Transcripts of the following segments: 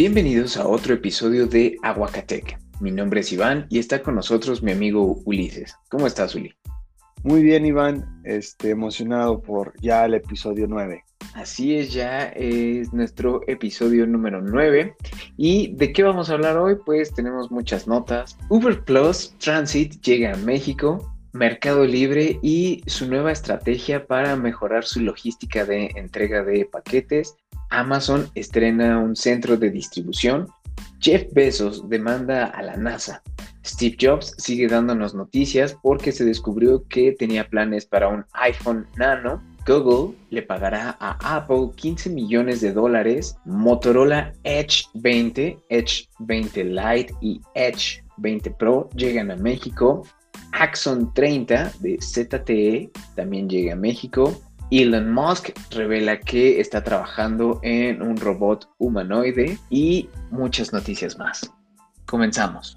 Bienvenidos a otro episodio de Aguacatec. Mi nombre es Iván y está con nosotros mi amigo Ulises. ¿Cómo estás, Uli? Muy bien, Iván. Este, emocionado por ya el episodio 9. Así es, ya es nuestro episodio número 9. ¿Y de qué vamos a hablar hoy? Pues tenemos muchas notas. Uber Plus Transit llega a México, Mercado Libre y su nueva estrategia para mejorar su logística de entrega de paquetes. Amazon estrena un centro de distribución. Jeff Bezos demanda a la NASA. Steve Jobs sigue dándonos noticias porque se descubrió que tenía planes para un iPhone Nano. Google le pagará a Apple 15 millones de dólares. Motorola Edge 20, Edge 20 Lite y Edge 20 Pro llegan a México. Axon 30 de ZTE también llega a México. Elon Musk revela que está trabajando en un robot humanoide y muchas noticias más. Comenzamos.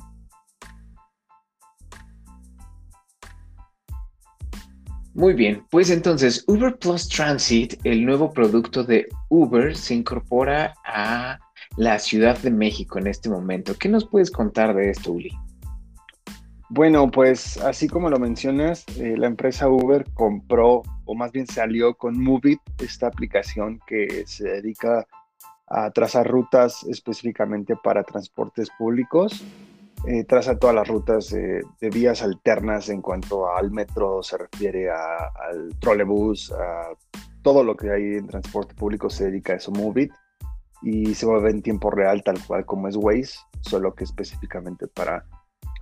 Muy bien, pues entonces Uber Plus Transit, el nuevo producto de Uber, se incorpora a la Ciudad de México en este momento. ¿Qué nos puedes contar de esto, Uli? Bueno, pues así como lo mencionas, eh, la empresa Uber compró, o más bien salió con Movit, esta aplicación que se dedica a trazar rutas específicamente para transportes públicos. Eh, traza todas las rutas de vías alternas en cuanto al metro se refiere al trolebús, a todo lo que hay en transporte público se dedica a eso, Movit, y se mueve en tiempo real tal cual como es Waze, solo que específicamente para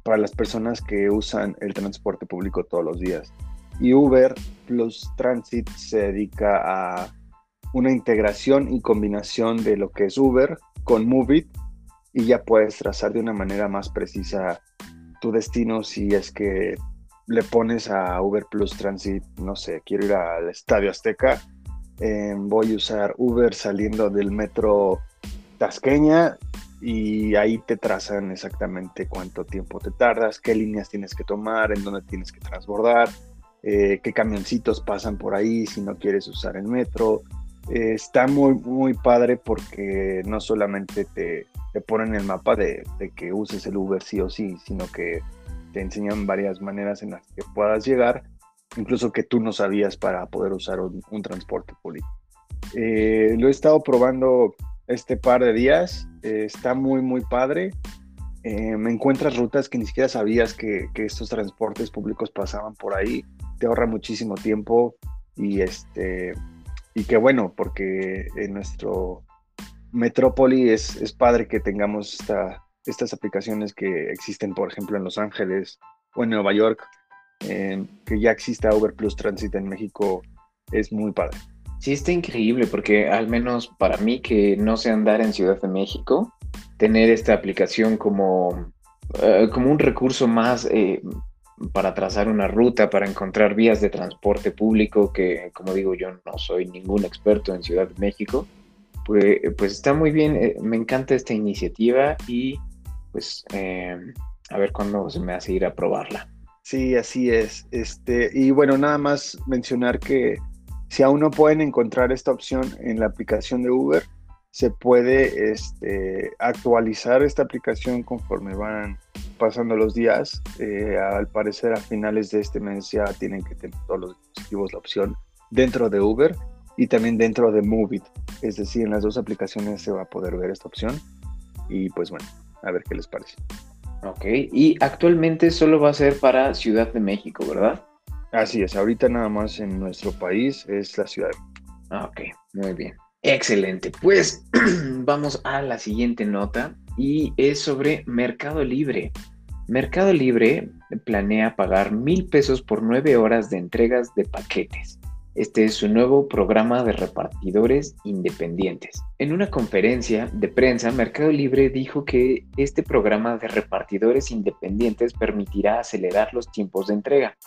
para las personas que usan el transporte público todos los días. Y Uber Plus Transit se dedica a una integración y combinación de lo que es Uber con Movit y ya puedes trazar de una manera más precisa tu destino si es que le pones a Uber Plus Transit, no sé, quiero ir al Estadio Azteca, eh, voy a usar Uber saliendo del metro Tasqueña y ahí te trazan exactamente cuánto tiempo te tardas, qué líneas tienes que tomar, en dónde tienes que transbordar, eh, qué camioncitos pasan por ahí si no quieres usar el metro. Eh, está muy, muy padre porque no solamente te, te ponen el mapa de, que uses el Uber sí o sí, sino que te enseñan varias maneras en las que puedas llegar, incluso que tú no sabías para poder usar un, transporte público. Eh, lo he estado probando este par de días. Eh, está muy, muy padre. Eh, me encuentras rutas que ni siquiera sabías que, estos transportes públicos pasaban por ahí. Te ahorra muchísimo tiempo y este y qué bueno, porque en nuestro metrópoli es, es padre que tengamos estas aplicaciones que existen, por ejemplo, en Los Ángeles o en Nueva York, eh, que ya exista Uber Plus Transit en México, es muy padre. Sí, está increíble porque al menos para mí que no sé andar en Ciudad de México, tener esta aplicación como, eh, como un recurso más eh, para trazar una ruta, para encontrar vías de transporte público, que como digo yo no soy ningún experto en Ciudad de México, pues, pues está muy bien, eh, me encanta esta iniciativa y pues a ver cuándo se me hace ir a probarla. Sí, así es. Este, y bueno, nada más mencionar que si aún no pueden encontrar esta opción en la aplicación de Uber, se puede este, actualizar esta aplicación conforme van pasando los días. Eh, al parecer a finales de este mes ya tienen que tener todos los dispositivos la opción dentro de Uber y también dentro de Movit. Es decir, en las dos aplicaciones se va a poder ver esta opción. Y pues bueno, a ver qué les parece. Ok, y actualmente solo va a ser para Ciudad de México, ¿verdad? Así es, ahorita nada más en nuestro país es la ciudad. Ah, ok, muy bien. Excelente. Pues vamos a la siguiente nota y es sobre Mercado Libre. Mercado Libre planea pagar mil pesos por nueve horas de entregas de paquetes. Este es su nuevo programa de repartidores independientes. En una conferencia de prensa, Mercado Libre dijo que este programa de repartidores independientes permitirá acelerar los tiempos de entrega,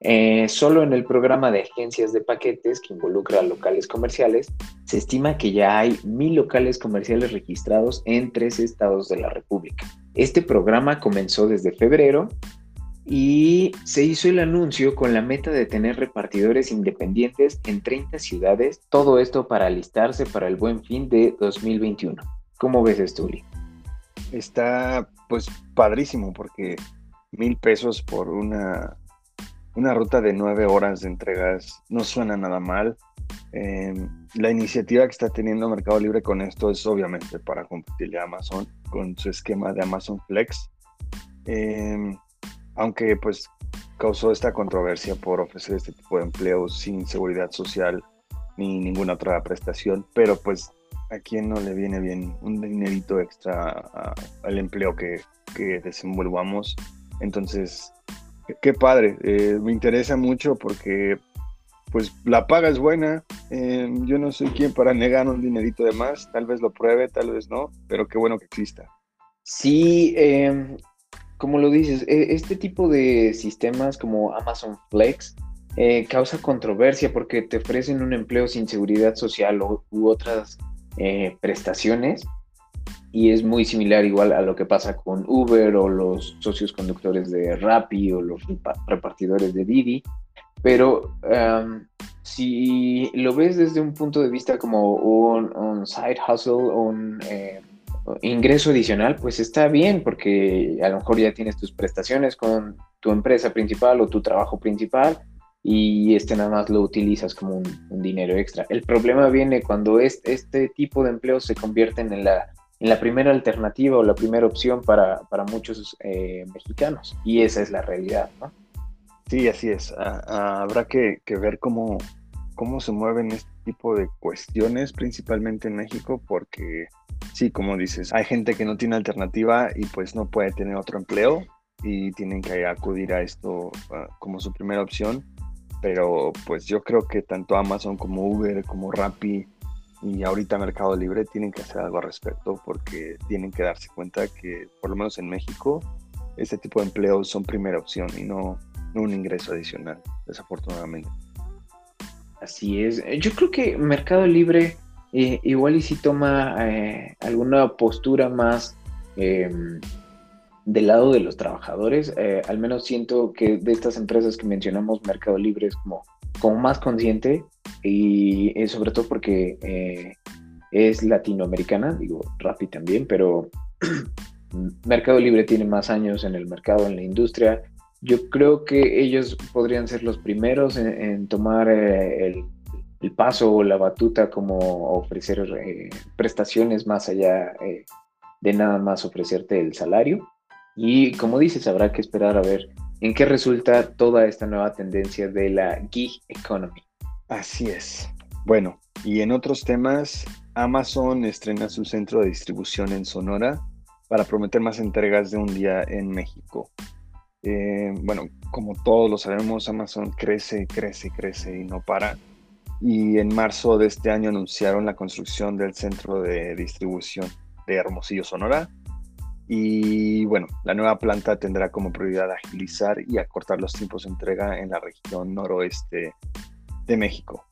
eh, solo en el programa de agencias de paquetes que involucra locales comerciales, se estima que ya hay mil locales comerciales registrados en tres estados de la República. Este programa comenzó desde febrero y se hizo el anuncio con la meta de tener repartidores independientes en 30 ciudades, todo esto para alistarse para el buen fin de 2021. ¿Cómo ves esto, Uli? Está pues padrísimo porque mil pesos por una, una ruta de nueve horas de entregas no suena nada mal. Em, la iniciativa que está teniendo Mercado Libre con esto es obviamente para competirle a Amazon con su esquema de Amazon Flex. Em, aunque pues causó esta controversia por ofrecer este tipo de empleos sin seguridad social ni ninguna otra prestación, pero pues a quién no le viene bien un dinerito extra al empleo que, que, desenvolvamos. Entonces, qué padre, eh, me interesa mucho porque pues la paga es buena, eh, yo no soy quien para negar un dinerito de más, tal vez lo pruebe, tal vez no, pero qué bueno que exista. Sí, em, como lo dices, e, este tipo de sistemas como Amazon Flex eh, causa controversia porque te ofrecen un empleo sin seguridad social u otras eh, prestaciones. Y es muy similar igual a lo que pasa con Uber o los socios conductores de Rappi o los repartidores de Didi, pero si lo ves desde un punto de vista como un, side hustle un eh, ingreso adicional, pues está bien porque a lo mejor ya tienes tus prestaciones con tu empresa principal o tu trabajo principal y este nada más lo utilizas como un, dinero extra. El problema viene cuando este tipo de empleos se convierten en la, en la primera alternativa o la primera opción para, muchos eh, mexicanos y esa es la realidad, ¿no? Sí, así es. Ah, ah, habrá que, ver cómo, cómo se mueven este tipo de cuestiones, principalmente en México, porque sí, como dices, hay gente que no tiene alternativa y pues no puede tener otro empleo y tienen que acudir a esto ah, como su primera opción pero pues yo creo que tanto Amazon como Uber, como Rappi y ahorita Mercado Libre tienen que hacer algo al respecto porque tienen que darse cuenta que por lo menos en México este tipo de empleos son primera opción y no, un ingreso adicional, desafortunadamente. Así es. Yo creo que Mercado Libre eh, igual y si toma eh, alguna postura más em, del lado de los trabajadores, eh, al menos siento que de estas empresas que mencionamos, Mercado Libre es como, más consciente y sobre todo porque es latinoamericana, digo, Rappi también, pero Mercado Libre tiene más años en el mercado, en la industria. Yo creo que ellos podrían ser los primeros en, tomar eh, el, el, paso o la batuta como ofrecer prestaciones más allá de nada más ofrecerte el salario. Y como dices, habrá que esperar a ver en qué resulta toda esta nueva tendencia de la gig economy. Así es. Bueno, y en otros temas, Amazon estrena su centro de distribución en Sonora para prometer más entregas de un día en México. Eh, bueno, como todos lo sabemos, Amazon crece, crece, crece y no para. Y en marzo de este año anunciaron la construcción del centro de distribución de Hermosillo, Sonora, y bueno, la nueva planta tendrá como prioridad agilizar y acortar los tiempos de entrega en la región noroeste de México.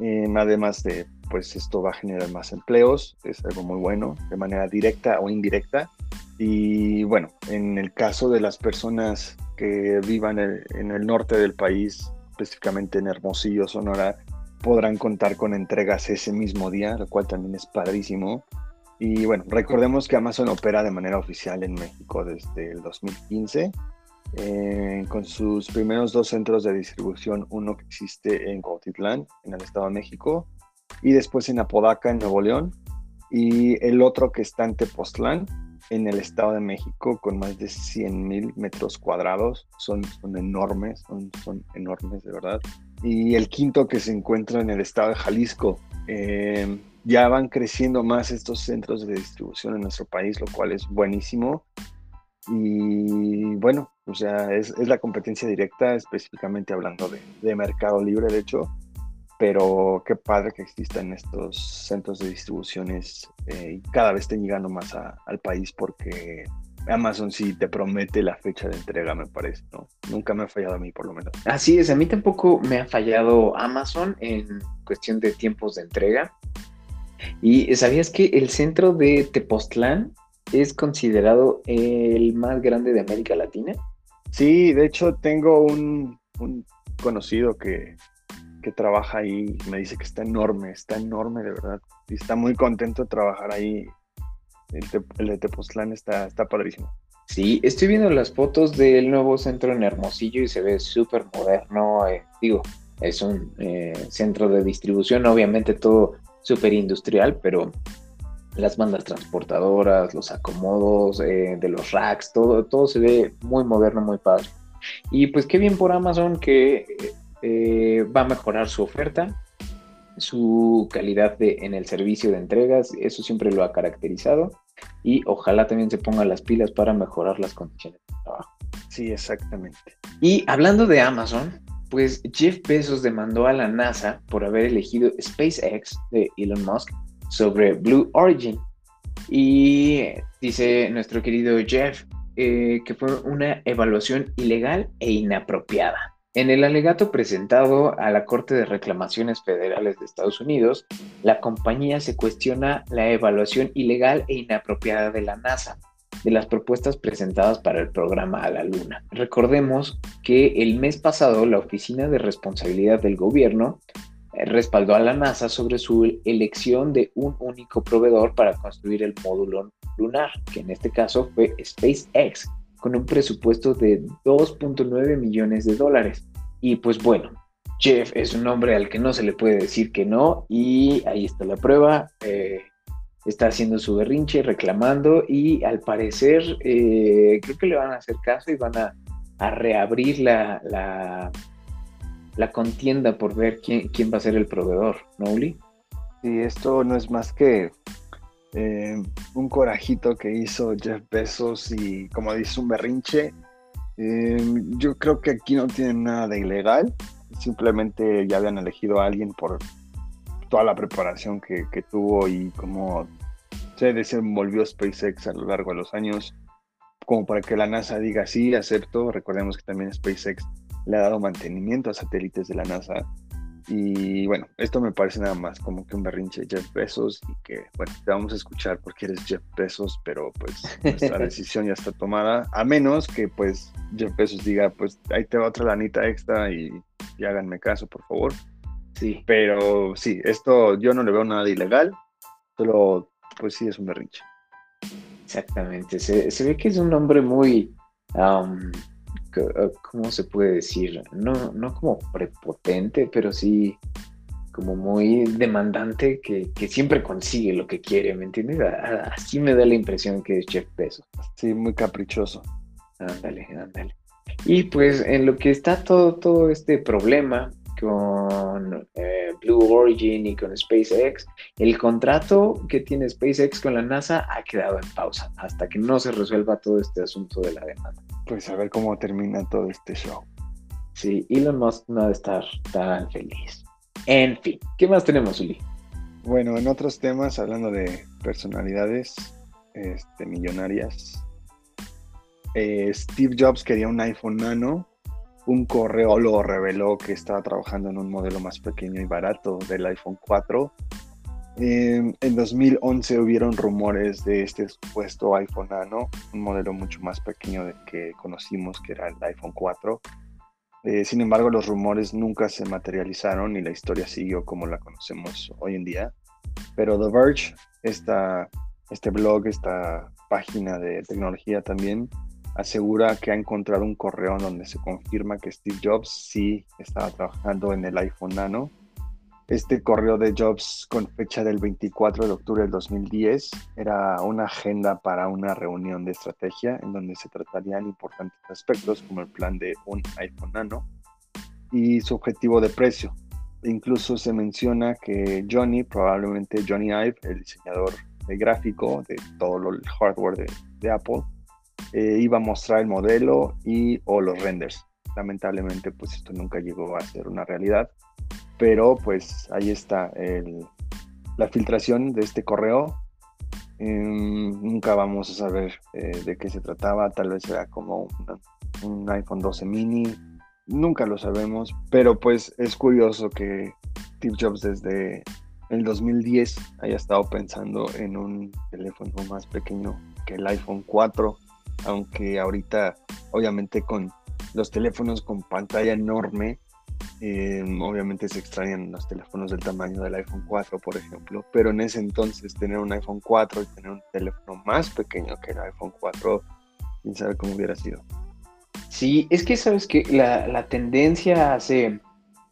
Em, además de, pues esto va a generar más empleos, es algo muy bueno, de manera directa o indirecta. Y bueno, en el caso de las personas que vivan en el norte del país, específicamente en Hermosillo, Sonora, podrán contar con entregas ese mismo día, lo cual también es padrísimo. Y bueno, recordemos que Amazon opera de manera oficial en México desde el 2015, eh, con sus primeros dos centros de distribución, uno que existe en Cuautitlán, en el Estado de México, y después en Apodaca, en Nuevo León, y el otro que está en Tepoztlán, en el Estado de México, con más de 100 mil metros cuadrados. Son, son enormes, son, son enormes de verdad. Y el quinto que se encuentra en el Estado de Jalisco. Eh, ya van creciendo más estos centros de distribución en nuestro país, lo cual es buenísimo. Y bueno, o sea, es, la competencia directa, específicamente hablando de, Mercado Libre, de hecho, pero qué padre que existan estos centros de distribuciones eh, y cada vez estén llegando más al país porque Amazon sí te promete la fecha de entrega, me parece, ¿no? Nunca me ha fallado a mí, por lo menos. Así es, a mí tampoco me ha fallado Amazon en cuestión de tiempos de entrega. ¿Y sabías que el centro de Tepoztlán es considerado el más grande de América Latina? Sí, de hecho tengo un, conocido que, trabaja ahí, me dice que está enorme, está enorme de verdad. Y está muy contento de trabajar ahí el, de Tepoztlán está, está padrísimo. Sí, estoy viendo las fotos del nuevo centro en Hermosillo y se ve súper moderno. Eh, digo, es un eh, centro de distribución, obviamente todo súper industrial, pero las bandas transportadoras, los acomodos de los racks, todo, todo se ve muy moderno, muy padre. Y pues qué bien por Amazon que va a mejorar su oferta su calidad de, en el servicio de entregas, eso siempre lo ha caracterizado y ojalá también se pongan las pilas para mejorar las condiciones de trabajo. Sí, exactamente. Y hablando de Amazon, pues Jeff Bezos demandó a la NASA por haber elegido SpaceX de Elon Musk sobre Blue Origin. Y dice nuestro querido Jeff eh, que fue una evaluación ilegal e inapropiada. En el alegato presentado a la Corte de Reclamaciones Federales de Estados Unidos, la compañía se cuestiona la evaluación ilegal e inapropiada de la NASA de las propuestas presentadas para el programa a la Luna. Recordemos que el mes pasado la Oficina de Responsabilidad del Gobierno respaldó a la NASA sobre su elección de un único proveedor para construir el módulo lunar, que en este caso fue SpaceX, con un presupuesto de 2.9 millones de dólares. Y pues bueno, Jeff es un hombre al que no se le puede decir que no y ahí está la prueba. Eh, está haciendo su berrinche, reclamando y al parecer eh, creo que le van a hacer caso y van a, reabrir la, contienda por ver quién, quién va a ser el proveedor, ¿no, Uli? Sí, esto no es más que eh, un corajito que hizo Jeff Bezos y como dice un berrinche. Eh, yo creo que aquí no tienen nada de ilegal, simplemente ya habían elegido a alguien por toda la preparación que, tuvo y cómo se desenvolvió SpaceX a lo largo de los años, como para que la NASA diga sí, acepto. Recordemos que también SpaceX le ha dado mantenimiento a satélites de la NASA y bueno, esto me parece nada más como que un berrinche de Jeff Bezos y que, bueno, te vamos a escuchar porque eres Jeff Bezos, pero pues nuestra decisión ya está tomada, a menos que pues Jeff Bezos diga, pues ahí te va otra lanita extra y, háganme caso, por favor. Sí. Pero sí, esto yo no le veo nada de ilegal, solo pues sí es un berrinche. Exactamente, se, se ve que es un hombre muy... Eh, ¿cómo se puede decir? No, no como prepotente, pero sí como muy demandante que, siempre consigue lo que quiere, ¿me entiendes? Así me da la impresión que es Jeff Bezos. Sí, muy caprichoso. Ándale, ándale. Y pues en lo que está todo, todo este problema, con eh, Blue Origin y con SpaceX, el contrato que tiene SpaceX con la NASA ha quedado en pausa hasta que no se resuelva todo este asunto de la demanda. Pues a ver cómo termina todo este show. Sí, Elon Musk no debe estar tan feliz. En fin, ¿qué más tenemos, Uli? Bueno, en otros temas, hablando de personalidades este, millonarias, eh, Steve Jobs quería un iPhone Nano un correo lo reveló que estaba trabajando en un modelo más pequeño y barato del iPhone 4. en 2011 hubieron rumores de este supuesto iPhone Nano, un modelo mucho más pequeño que conocimos, que era el iPhone 4. Eh, sin embargo, los rumores nunca se materializaron y la historia siguió como la conocemos hoy en día. Pero The Verge, esta, este blog, esta página de tecnología también, asegura que ha encontrado un correo donde se confirma que Steve Jobs sí estaba trabajando en el iPhone Nano. Este correo de Jobs con fecha del 24 de octubre del 2010 era una agenda para una reunión de estrategia en donde se tratarían importantes aspectos como el plan de un iPhone Nano y su objetivo de precio. Incluso se menciona que Johnny, probablemente Johnny Ive, el diseñador de gráfico de todo el hardware de Apple, eh, iba a mostrar el modelo y o los renders. Lamentablemente, pues esto nunca llegó a ser una realidad, pero pues ahí está la filtración de este correo. Em, nunca vamos a saber eh, de qué se trataba, tal vez era como un iPhone 12 mini, nunca lo sabemos, pero pues es curioso que Steve Jobs desde el 2010 haya estado pensando en un teléfono más pequeño que el iPhone 4 aunque ahorita obviamente con los teléfonos con pantalla enorme Em, obviamente se extrañan los teléfonos del tamaño del iPhone 4, por ejemplo, pero en ese entonces tener un iPhone 4 y tener un teléfono más pequeño que el iPhone 4, quién sabe cómo hubiera sido. Sí, es que sabes que la, tendencia hace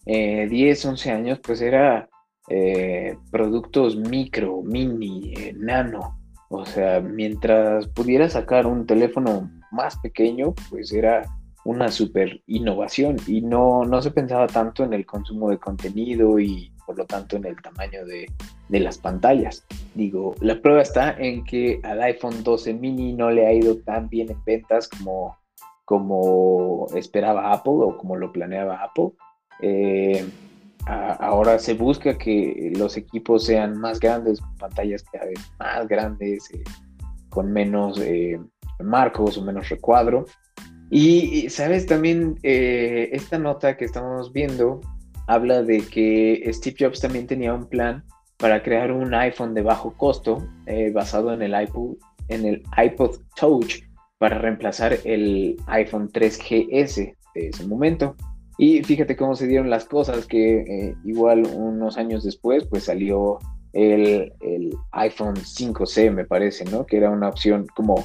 10, eh, 11 años pues era eh, productos micro, mini, eh, nano. O sea, mientras pudiera sacar un teléfono más pequeño, pues era una super innovación y no, no se pensaba tanto en el consumo de contenido y por lo tanto en el tamaño de, las pantallas. Digo, la prueba está en que al iPhone 12 mini no le ha ido tan bien en ventas como, como esperaba Apple o como lo planeaba Apple. Eh, ahora se busca que los equipos sean más grandes, pantallas cada vez más grandes, eh, con menos eh, marcos o menos recuadro. Y, sabes, también eh, esta nota que estamos viendo habla de que Steve Jobs también tenía un plan para crear un iPhone de bajo costo basado en el, iPod, en el iPod Touch para reemplazar el iPhone 3GS de ese momento. Y fíjate cómo se dieron las cosas, que eh, igual unos años después pues salió el, el, iPhone 5C, me parece, ¿no? Que era una opción como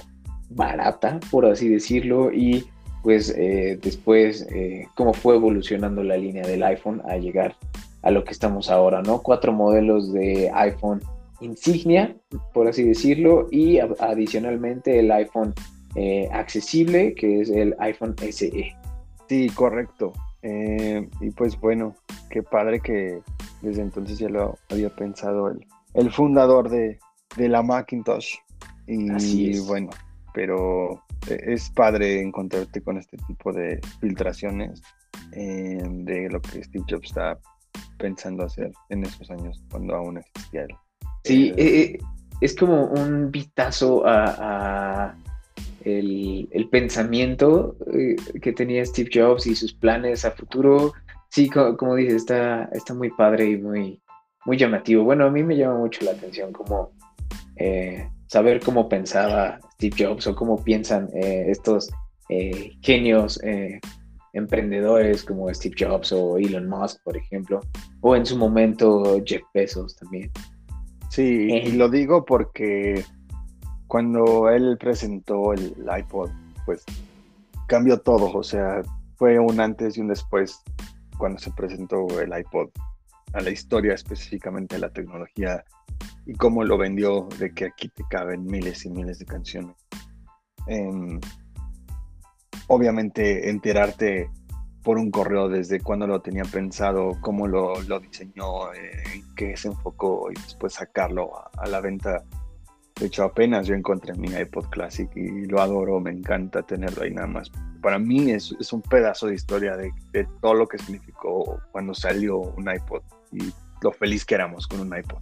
barata, por así decirlo, y pues eh, después eh, cómo fue evolucionando la línea del iPhone a llegar a lo que estamos ahora, ¿no? Cuatro modelos de iPhone insignia, por así decirlo, y adicionalmente el iPhone accesible, que es el iPhone SE. Sí, correcto. Y pues bueno, qué padre que desde entonces ya lo había pensado el, el fundador de, de la Macintosh. Y Así es. bueno, pero es padre encontrarte con este tipo de filtraciones eh, de lo que Steve Jobs está pensando hacer en esos años, cuando aún existía él. Sí, eh, es como un vistazo a, el, pensamiento eh, que tenía Steve Jobs y sus planes a futuro. Sí, como, dices, está, está muy padre y muy, muy llamativo. Bueno, a mí me llama mucho la atención como saber cómo pensaba Steve Jobs o cómo piensan eh, estos eh, genios eh, emprendedores como Steve Jobs o Elon Musk, por ejemplo, o en su momento Jeff Bezos también. Sí, y lo digo porque cuando él presentó el iPod, pues cambió todo, o sea, fue un antes y un después cuando se presentó el iPod a la historia específicamente de la tecnología y cómo lo vendió de que aquí te caben miles y miles de canciones. Em, obviamente enterarte por un correo desde cuándo lo tenía pensado, cómo lo, diseñó, eh, en qué se enfocó y después sacarlo a, la venta. De hecho, apenas yo encontré mi iPod Classic y lo adoro, me encanta tenerlo ahí nada más. Para mí es, un pedazo de historia de, de, todo lo que significó cuando salió un iPod y lo feliz que éramos con un iPod.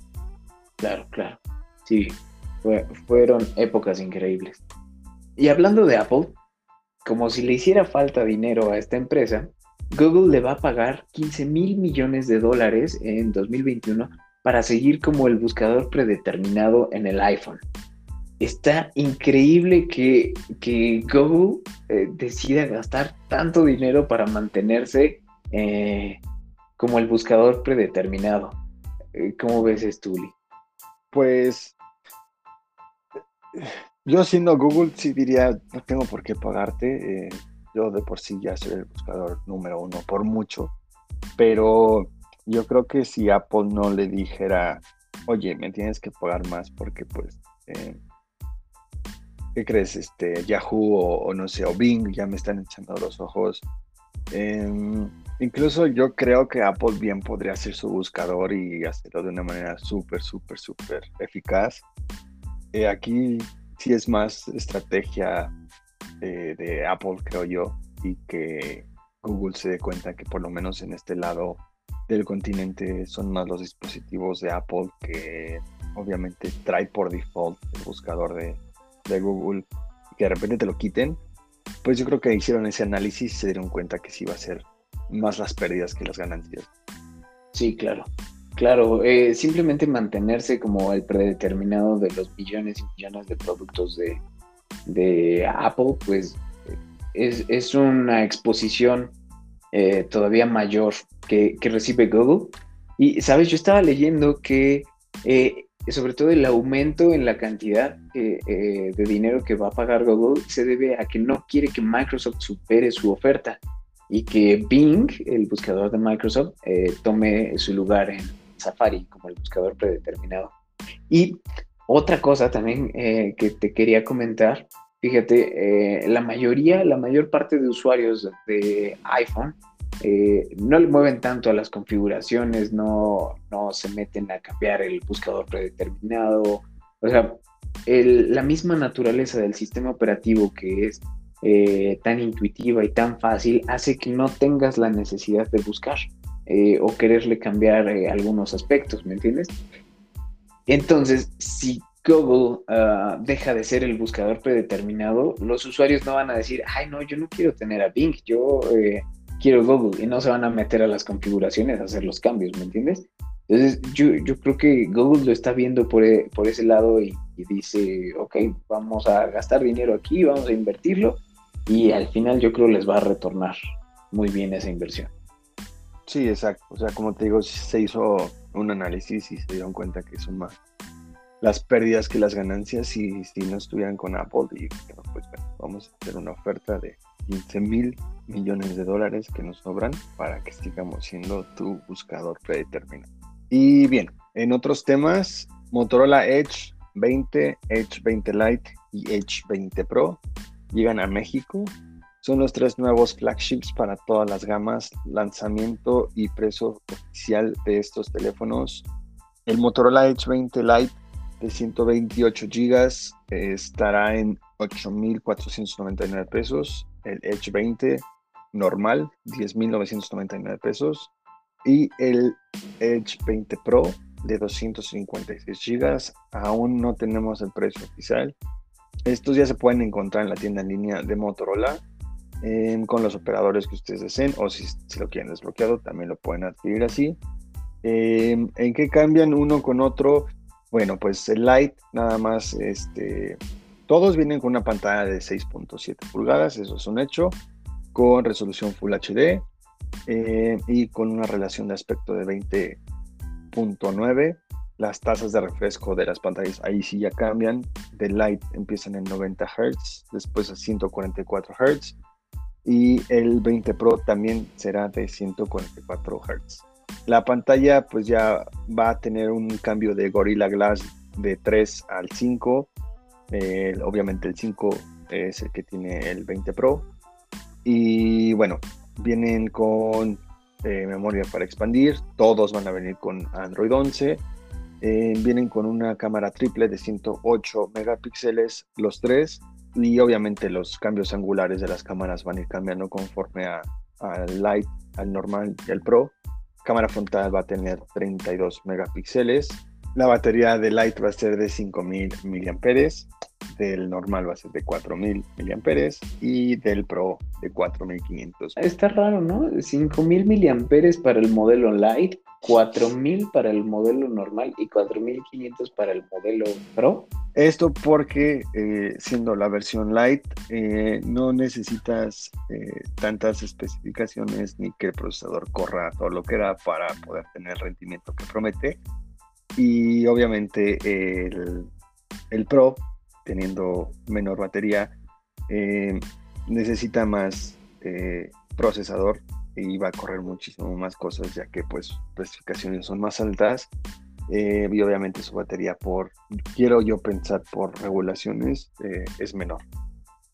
Claro, claro. Sí, fueron épocas increíbles. Y hablando de Apple, como si le hiciera falta dinero a esta empresa, Google le va a pagar 15 mil millones de dólares en 2021 para seguir como el buscador predeterminado en el iPhone. Está increíble que, Google eh, decida gastar tanto dinero para mantenerse eh, como el buscador predeterminado. Eh, ¿Cómo ves esto, Uli? Pues yo siendo Google sí diría, no tengo por qué pagarte. Yo de por sí ya soy el buscador número uno por mucho. Pero yo creo que si Apple no le dijera, oye, me tienes que pagar más porque pues, eh, ¿qué crees? Este, Yahoo o, no sé, o Bing ya me están echando los ojos. Em, Incluso yo creo que Apple bien podría hacer su buscador y hacerlo de una manera súper, súper, súper eficaz. Eh, aquí sí es más estrategia eh, de Apple, creo yo, y que Google se dé cuenta que por lo menos en este lado del continente son más los dispositivos de Apple que obviamente trae por default el buscador de, de Google y que de repente te lo quiten. Pues yo creo que hicieron ese análisis y se dieron cuenta que sí va a ser más las pérdidas que las ganancias. Sí, claro. Claro, eh, simplemente mantenerse como el predeterminado de los millones y millones de productos de, Apple, pues es, una exposición eh, todavía mayor que, recibe Google. Y, ¿sabes? Yo estaba leyendo que eh, sobre todo el aumento en la cantidad eh, de dinero que va a pagar Google se debe a que no quiere que Microsoft supere su oferta y que Bing, el buscador de Microsoft, tome su lugar en Safari como el buscador predeterminado. Y otra cosa también que te quería comentar Fíjate, eh, la mayoría, la mayor parte de usuarios de iPhone eh, no le mueven tanto a las configuraciones, no, no se meten a cambiar el buscador predeterminado. O sea, la misma naturaleza del sistema operativo que es eh, tan intuitiva y tan fácil hace que no tengas la necesidad de buscar o quererle cambiar algunos aspectos, ¿me entiendes? Entonces, si Google ah, deja de ser el buscador predeterminado, los usuarios no van a decir, ay, no, yo no quiero tener a Bing, yo eh, quiero Google, y no se van a meter a las configuraciones a hacer los cambios, ¿me entiendes? Entonces, yo, creo que Google lo está viendo por, e, ese lado y, dice, ok, vamos a gastar dinero aquí, vamos a invertirlo, y al final yo creo les va a retornar muy bien esa inversión. Sí, exacto. O sea, como te digo, se hizo un análisis y se dieron cuenta que son más las pérdidas que las ganancias si, si no estuvieran con Apple y pues vamos a hacer una oferta de 15 mil millones de dólares que nos sobran para que sigamos siendo tu buscador predeterminado. Y bien, en otros temas, Motorola Edge 20, Edge 20 Lite y Edge 20 Pro llegan a México. Son los tres nuevos flagships para todas las gamas, lanzamiento y precio oficial de estos teléfonos. El Motorola Edge 20 Lite de 128 gigas estará en 8.499 pesos. El Edge 20 normal, 10.999 pesos. Y el Edge 20 Pro de 256 gigas. Aún no tenemos el precio oficial. Estos ya se pueden encontrar en la tienda en línea de Motorola em, con los operadores que ustedes deseen o si, lo quieren desbloqueado también lo pueden adquirir así. Em, ¿En qué cambian uno con otro? Bueno, pues el Lite nada más, este, todos vienen con una pantalla de 6.7 pulgadas, eso es un hecho, con resolución Full HD eh, y con una relación de aspecto de 20.9. Las tasas de refresco de las pantallas ahí sí ya cambian. De Lite empiezan en 90 Hz, después a 144 Hz y el 20 Pro también será de 144 Hz. La pantalla pues ya va a tener un cambio de Gorilla Glass de 3 al 5. obviamente el 5 es el que tiene el 20 Pro. Y bueno, vienen con eh, memoria para expandir. Todos van a venir con Android 11. Eh, vienen con una cámara triple de 108 megapíxeles los tres. Y obviamente los cambios angulares de las cámaras van a ir cambiando conforme al Light, al normal y al Pro cámara frontal va a tener 32 megapíxeles. La batería de Lite va a ser de 5000 mAh, del normal va a ser de 4000 mAh y del Pro de 4500. Está raro, ¿no? 5000 mAh para el modelo Lite, 4000 para el modelo normal y 4500 para el modelo Pro. Esto porque eh, siendo la versión light eh, no necesitas eh, tantas especificaciones ni que el procesador corra todo lo que era para poder tener el rendimiento que promete. Y obviamente el, el Pro, teniendo menor batería, necesita más procesador y va a correr muchísimo más cosas ya que pues especificaciones son más altas eh, y obviamente su batería por, quiero yo pensar por regulaciones, eh, es menor.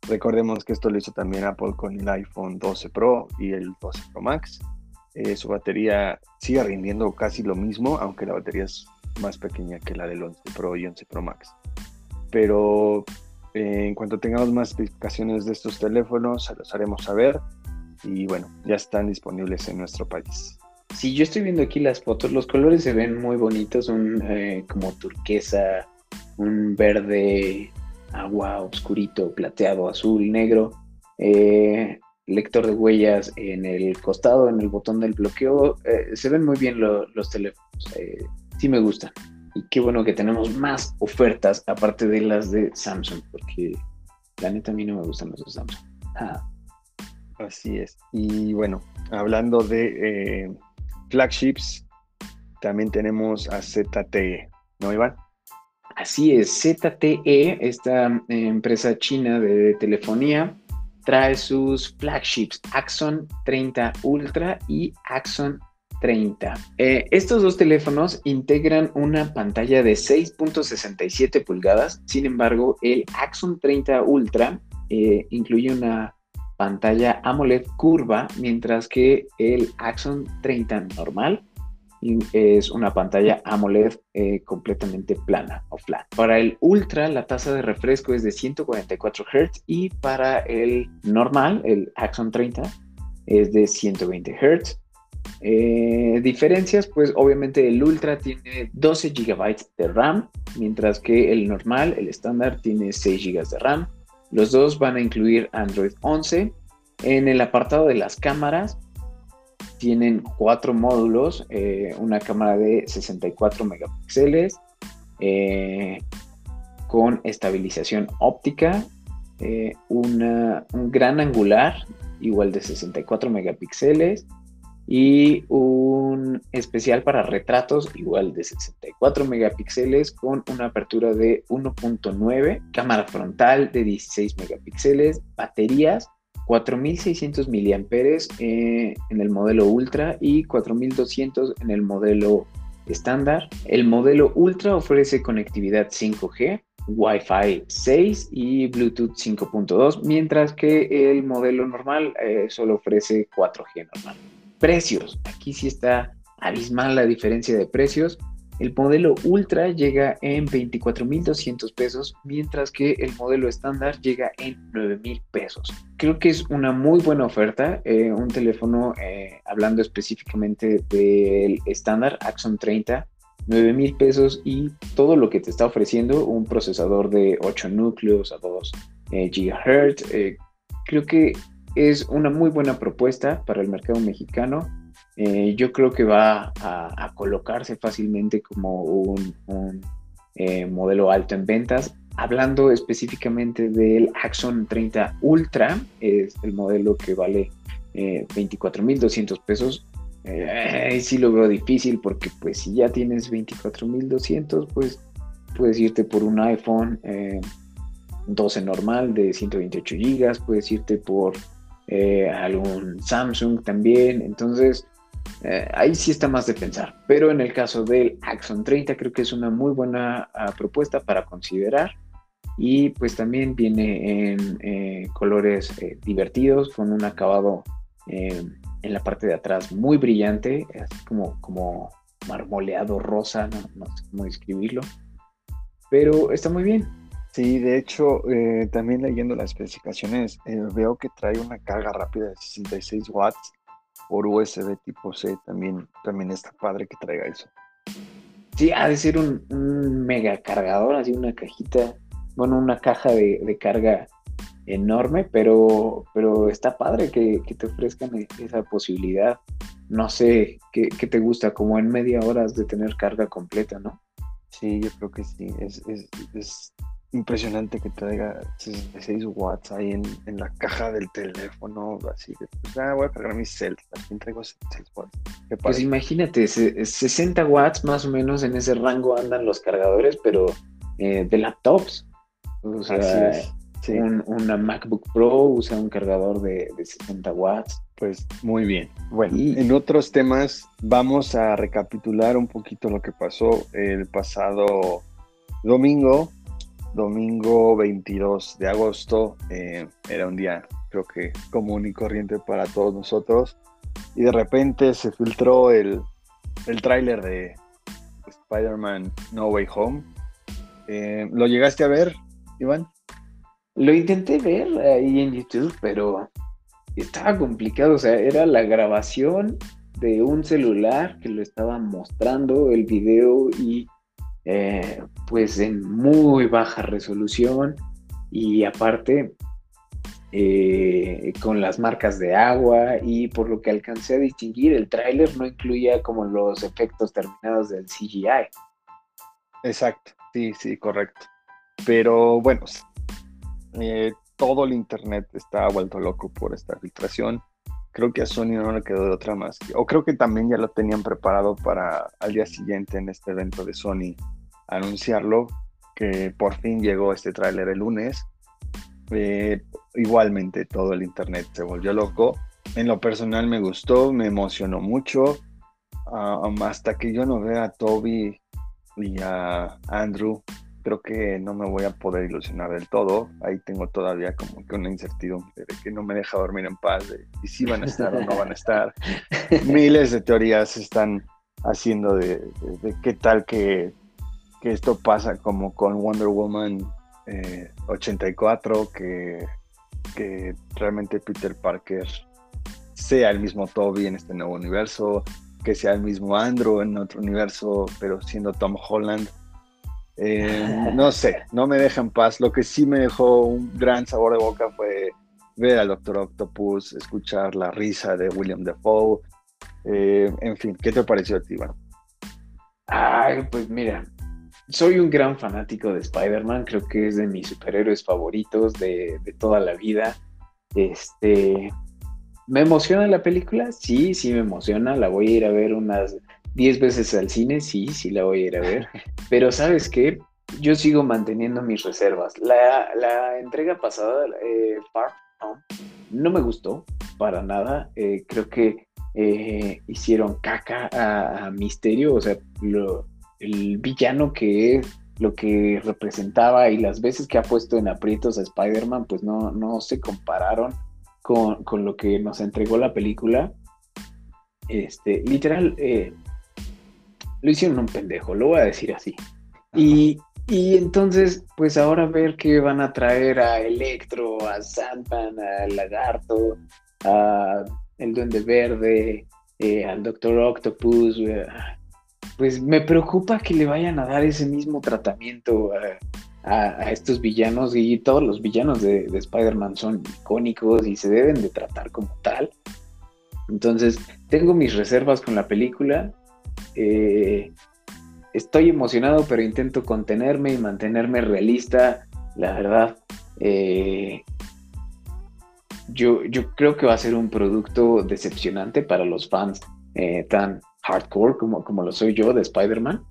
Recordemos que esto lo hizo también Apple con el iPhone 12 Pro y el 12 Pro Max. Eh, su batería sigue rindiendo casi lo mismo, aunque la batería es más pequeña que la del 11 Pro y 11 Pro Max. Pero en cuanto tengamos más especificaciones de estos teléfonos, se los haremos saber. Y bueno, ya están disponibles en nuestro país. Sí, yo estoy viendo aquí las fotos, los colores se ven muy bonitos, un eh, como turquesa, un verde, agua oscurito, plateado, azul, negro, eh, lector de huellas en el costado, en el botón del bloqueo, eh, se ven muy bien los teléfonos, sí me gustan. Y qué bueno que tenemos más ofertas aparte de las de Samsung, porque la neta a mí no me gustan los de Samsung. Así es. Y bueno, hablando de flagships, también tenemos a ZTE, ¿no, Iván? Así es, ZTE, esta eh, empresa china de telefonía, trae sus flagships Axon 30 Ultra y Axon 30. Eh, estos dos teléfonos integran una pantalla de 6.67 pulgadas, sin embargo, el Axon 30 Ultra eh, incluye una pantalla AMOLED curva, mientras que el Axon 30 normal es una pantalla AMOLED eh, completamente plana o flat. Para el Ultra la tasa de refresco es de 144 Hz y para el normal, el Axon 30, es de 120 Hz. Eh, diferencias, pues obviamente el Ultra tiene 12 GB de RAM, mientras que el normal, el estándar, tiene 6 GB de RAM. Los dos van a incluir Android 11. En el apartado de las cámaras, tienen cuatro módulos, eh, una cámara de 64 megapíxeles eh, con estabilización óptica, un gran angular igual de 64 megapíxeles y un especial para retratos igual de 64 megapíxeles con una apertura de 1.9, cámara frontal de 16 megapíxeles, baterías 4600 miliamperes eh, en el modelo Ultra y 4200 en el modelo estándar. El modelo Ultra ofrece conectividad 5G, Wi-Fi 6 y Bluetooth 5.2, mientras que el modelo normal eh, solo ofrece 4G normal. Precios. Aquí sí está abismal la diferencia de precios. El modelo Ultra llega en 24.200 pesos, mientras que el modelo estándar llega en 9.000 pesos. Creo que es una muy buena oferta, eh, un teléfono, eh, hablando específicamente del estándar Axon 30, 9.000 pesos y todo lo que te está ofreciendo, un procesador de 8 núcleos a 2 eh, GHz. creo que es una muy buena propuesta para el mercado mexicano eh, yo creo que va a, colocarse fácilmente como un, eh, modelo alto en ventas. Hablando específicamente del Axon 30 Ultra, es el modelo que vale eh, 24.200 pesos. Eh, sí lo veo difícil porque pues si ya tienes 24.200, pues puedes irte por un iPhone 12 normal de 128 GB, puedes irte por algún Samsung también. Entonces, eh, ahí sí está más de pensar. Pero en el caso del Axon 30 creo que es una muy buena ah, propuesta para considerar. Y pues también viene en eh, colores eh, divertidos, con un acabado en la parte de atrás muy brillante, así como, como marmoleado rosa, no, sé cómo describirlo. Pero está muy bien. Sí, de hecho, también leyendo las especificaciones, veo que trae una carga rápida de 66 watts por USB tipo C también, también está padre que traiga eso. Sí, ha de ser un, mega cargador, así una cajita, bueno, una caja de, carga enorme, pero, pero está padre que, te ofrezcan e, esa posibilidad. No sé, ¿qué, te gusta? Como en media hora de tener carga completa, ¿no? Sí, yo creo que sí. Es, es impresionante que traiga 66 watts ahí en, la caja del teléfono, así que pues, ah, voy a cargar mi cel, también traigo 66 watts. Pues imagínate, 60 watts más o menos en ese rango andan los cargadores, pero eh, de laptops. O sea, una MacBook Pro usa un cargador de, 60 watts. Pues muy bien. Bueno, en otros temas vamos a recapitular un poquito lo que pasó el pasado domingo domingo 22 de agosto. Eh, era un día, creo que común y corriente para todos nosotros. Y de repente se filtró el, el tráiler de Spider-Man No Way Home. Eh, ¿Lo llegaste a ver, Iván? Lo intenté ver ahí en YouTube, pero estaba complicado. O sea, era la grabación de un celular que lo estaba mostrando el video y eh, pues en muy baja resolución y aparte eh, con las marcas de agua y por lo que alcancé a distinguir el tráiler no incluía como los efectos terminados del CGI. Exacto, sí, sí, correcto. Pero bueno, eh, todo el internet está vuelto loco por esta filtración. creo que a Sony no le quedó de otra más. O creo que también ya lo tenían preparado para al día siguiente en este evento de Sony anunciarlo, que por fin llegó este tráiler el lunes. Eh, igualmente todo el internet se volvió loco. En lo personal me gustó, me emocionó mucho. Ah, hasta que yo no vea a Toby y a Andrew creo que no me voy a poder ilusionar del todo. Ahí tengo todavía como que una incertidumbre de que no me deja dormir en paz, de, si van a estar o no van a estar. Miles de teorías se están haciendo de, qué tal que, esto pasa como con Wonder Woman 84, eh, que, que realmente Peter Parker sea el mismo Toby en este nuevo universo, que sea el mismo Andrew en otro universo, pero siendo Tom Holland eh, no sé, no me deja en paz. Lo que sí me dejó un gran sabor de boca fue ver al Doctor Octopus, escuchar la risa de William Defoe. Eh, en fin, ¿qué te pareció a ti, Iván? Ay, pues mira, soy un gran fanático de Spider-Man, creo que es de mis superhéroes favoritos de, de, toda la vida. Este, ¿me emociona la película? Sí, sí me emociona, la voy a ir a ver unas 10 veces al cine, sí, sí la voy a ir a ver. Pero sabes qué, yo sigo manteniendo mis reservas. La, entrega pasada, eh, Far Home, no me gustó para nada. Eh, creo que eh, hicieron caca a, Misterio, o sea, el villano que es lo que representaba y las veces que ha puesto en aprietos a Spider-Man, pues no, no se compararon con, con, lo que nos entregó la película. Este, literal, eh, lo hicieron un pendejo, lo voy a decir así. Y, entonces, pues ahora ver que van a traer a Electro, a Sandman, a Lagarto, a el Duende Verde, eh, al Doctor Octopus, eh, pues me preocupa que le vayan a dar ese mismo tratamiento a, estos villanos y todos los villanos de, de Spider-Man son icónicos y se deben de tratar como tal. Entonces, tengo mis reservas con la película, eh, estoy emocionado, pero intento contenerme y mantenerme realista. La verdad, eh, yo, yo, creo que va a ser un producto decepcionante para los fans eh, tan hardcore como, como lo soy yo de Spider-Man.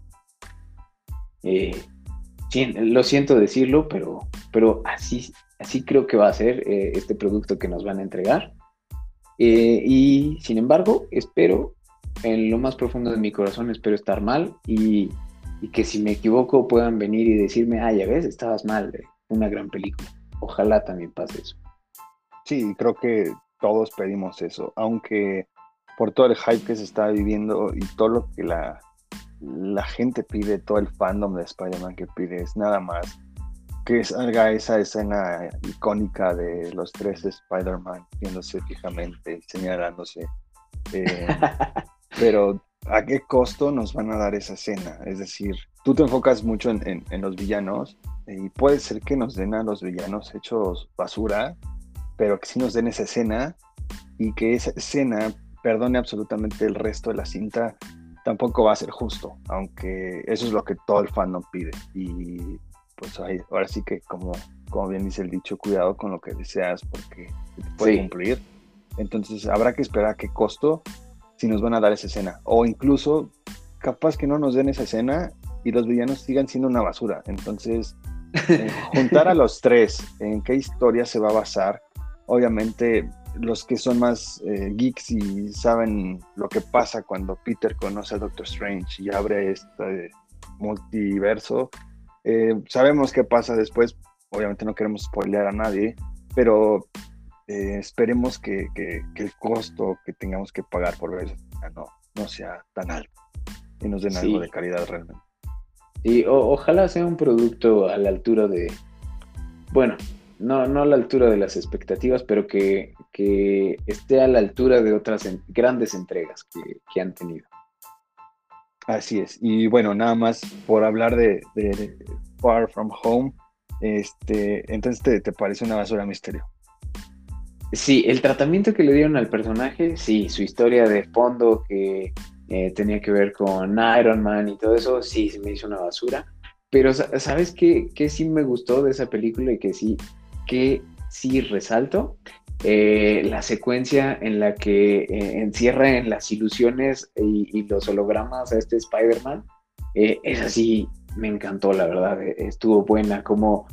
lo siento decirlo, pero, pero así, así creo que va a ser este producto que nos van a entregar. y sin embargo, espero en lo más profundo de mi corazón espero estar mal y, que si me equivoco puedan venir y decirme, ah, ya ves, estabas mal, una gran película. Ojalá también pase eso. Sí, creo que todos pedimos eso, aunque por todo el hype que se está viviendo y todo lo que la, la gente pide, todo el fandom de Spider-Man que pide, es nada más que salga esa escena icónica de los tres Spider-Man viéndose fijamente, señalándose. Eh, pero ¿a qué costo nos van a dar esa escena? Es decir, tú te enfocas mucho en, los villanos y puede ser que nos den a los villanos hechos basura, pero que sí nos den esa escena y que esa escena perdone absolutamente el resto de la cinta, tampoco va a ser justo, aunque eso es lo que todo el fandom pide. Y pues ahora sí que, como, como bien dice el dicho, cuidado con lo que deseas porque puede cumplir. Entonces habrá que esperar a qué costo si nos van a dar esa escena. O incluso, capaz que no nos den esa escena y los villanos sigan siendo una basura. Entonces, eh, juntar a los tres, en qué historia se va a basar. Obviamente, los que son más eh, geeks y saben lo que pasa cuando Peter conoce a Doctor Strange y abre este multiverso, eh, sabemos qué pasa después. Obviamente no queremos spoilear a nadie, pero eh, esperemos que, el costo que tengamos que pagar por ver no, no sea tan alto y nos den algo de calidad realmente. Y ojalá sea un producto a la altura de, bueno, no, no a la altura de las expectativas, pero que, esté a la altura de otras grandes entregas que, han tenido. Así es. Y bueno, nada más por hablar de, Far From Home, este, entonces te, te parece una basura misterio. Sí, el tratamiento que le dieron al personaje, sí, su historia de fondo que eh, tenía que ver con Iron Man y todo eso, sí, se me hizo una basura. Pero, ¿sabes qué, qué sí me gustó de esa película y que sí, que sí resalto? eh, la secuencia en la que eh, encierra en las ilusiones y, los hologramas a este Spider-Man, eh, es así, me encantó, la verdad, estuvo buena, como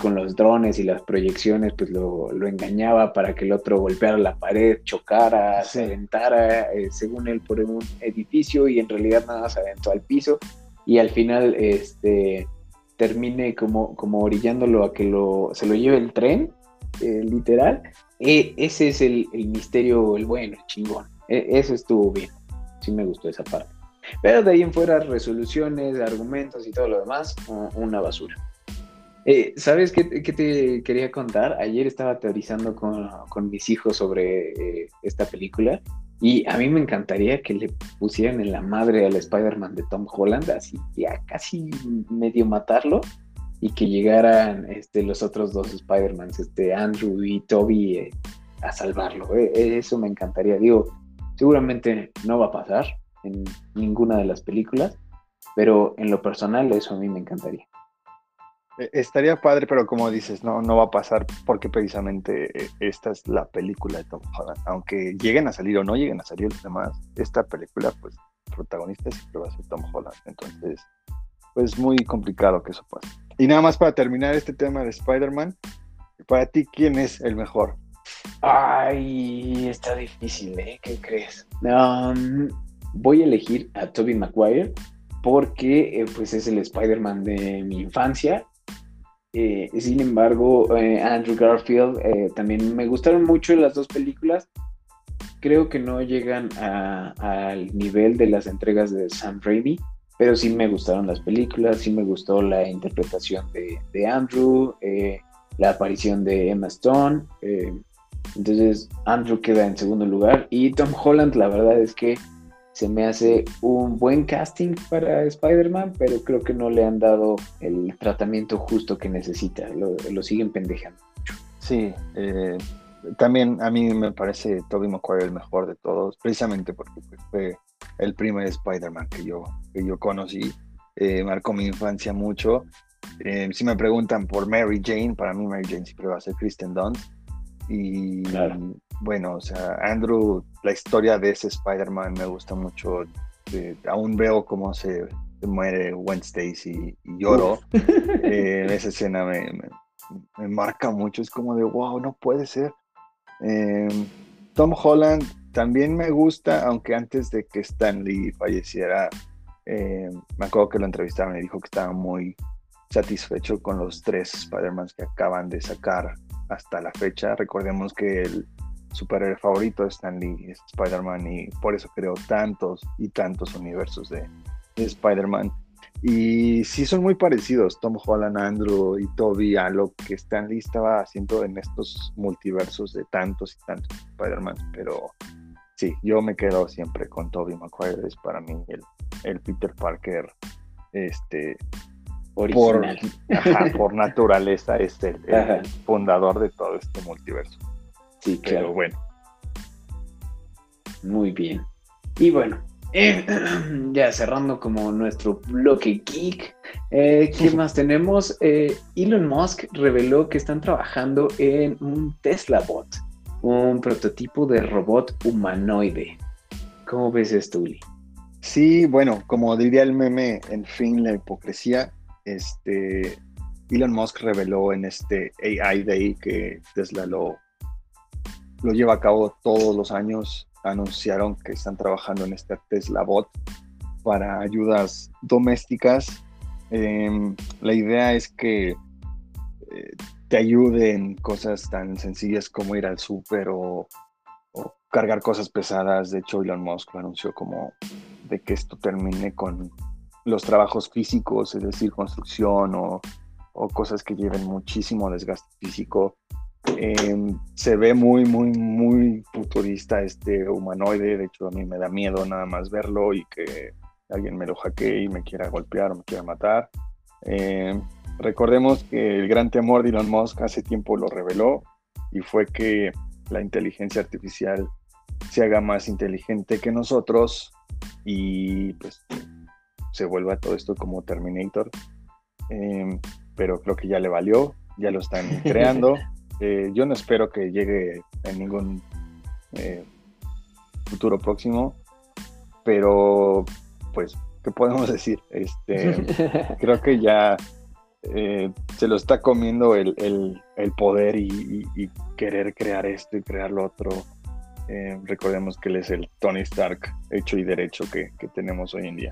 con los drones y las proyecciones, pues lo, engañaba para que el otro golpeara la pared, chocara, se aventara, según él, por un edificio y en realidad nada se aventó al piso y al final, este termine como, como orillándolo a que lo, se lo lleve el tren, literal, e, ese es el, misterio, el bueno, chingón. E, eso estuvo bien. Sí me gustó esa parte. Pero de ahí en fuera, resoluciones, argumentos y todo lo demás, una basura. Eh, ¿Sabes qué, te quería contar? Ayer estaba teorizando con, mis hijos sobre eh, esta película y a mí me encantaría que le pusieran en la madre al Spider-Man de Tom Holland, así ya casi medio matarlo y que llegaran este, los otros dos Spider-Mans, este, Andrew y Toby, eh, a salvarlo. Eh, eh, eso me encantaría. Digo, seguramente no va a pasar en ninguna de las películas, pero en lo personal eso a mí me encantaría. Estaría padre, pero como dices, no, no va a pasar porque precisamente esta es la película de Tom Holland. Aunque lleguen a salir o no lleguen a salir los demás, esta película, pues, protagonista siempre va a ser Tom Holland. Entonces, pues muy complicado que eso pase. Y nada más para terminar este tema de Spider-Man, para ti, ¿quién es el mejor? Ay, está difícil, ¿eh? ¿Qué crees? Voy a elegir a Tobey Maguire porque eh, pues es el Spider-Man de mi infancia. Eh, sin embargo, eh, Andrew Garfield también me gustaron mucho las dos películas. Creo que no llegan al nivel de las entregas de Sam Raimi, pero sí me gustaron las películas, sí me gustó la interpretación de, Andrew, eh, la aparición de Emma Stone. Eh, entonces Andrew queda en segundo lugar y Tom Holland la verdad es que se me hace un buen casting para Spider-Man, pero creo que no le han dado el tratamiento justo que necesita, lo, siguen pendejando Sí, eh, también a mí me parece Tobey Maguire el mejor de todos, precisamente porque fue el primer Spider-Man que yo, que yo conocí. Eh, marcó mi infancia mucho. Eh, si me preguntan por Mary Jane, para mí Mary Jane siempre va a ser Kristen Dunst. Y bueno, o sea, Andrew, la historia de ese Spider-Man me gusta mucho. aún veo cómo se, muere Gwen Stacy y, lloro. Eh, esa escena me, me, marca mucho. Es como de, wow, no puede ser. Tom Holland también me gusta, aunque antes de que Stan Lee falleciera, eh, me acuerdo que lo entrevistaron y dijo que estaba muy satisfecho con los tres Spider-Man que acaban de sacar hasta la fecha. Recordemos que el superhéroe favorito de Stan Lee es Spider-Man y por eso creó tantos y tantos universos de, de Spider-Man. Y sí son muy parecidos, Tom Holland, Andrew y Toby, a lo que Stan Lee estaba haciendo en estos multiversos de tantos y tantos Spider-Man, pero sí, yo me quedo siempre con Toby Maguire, es para mí el, Peter Parker este por, por naturaleza es el, fundador de todo este multiverso. Sí, claro. bueno. Muy bien. Y bueno, eh, ya cerrando como nuestro bloque geek, eh, ¿qué más tenemos? Eh, Elon Musk reveló que están trabajando en un Tesla Bot un prototipo de robot humanoide. ¿Cómo ves esto, Uli? Sí, bueno, como diría el meme, en fin, la hipocresía, este, Elon Musk reveló en este AI Day que Tesla lo, lo lleva a cabo todos los años. Anunciaron que están trabajando en este Tesla Bot para ayudas domésticas. Em, la idea es que eh, te ayuden cosas tan sencillas como ir al súper o, cargar cosas pesadas. De hecho, Elon Musk lo anunció como de que esto termine con los trabajos físicos, es decir, construcción o, cosas que lleven muchísimo desgaste físico. Em, se ve muy, muy, muy futurista este humanoide. De hecho, a mí me da miedo nada más verlo y que alguien me lo hackee y me quiera golpear o me quiera matar. Eh, Recordemos que el gran temor de Elon Musk hace tiempo lo reveló y fue que la inteligencia artificial se haga más inteligente que nosotros y pues se vuelva todo esto como Terminator. Em, pero creo que ya le valió, ya lo están creando. Eh, yo no espero que llegue en ningún eh, futuro próximo, pero pues, ¿qué podemos decir? Este, creo que ya eh, se lo está comiendo el, poder y, querer crear esto y crear lo otro. Eh, recordemos que él es el Tony Stark hecho y derecho que, tenemos hoy en día.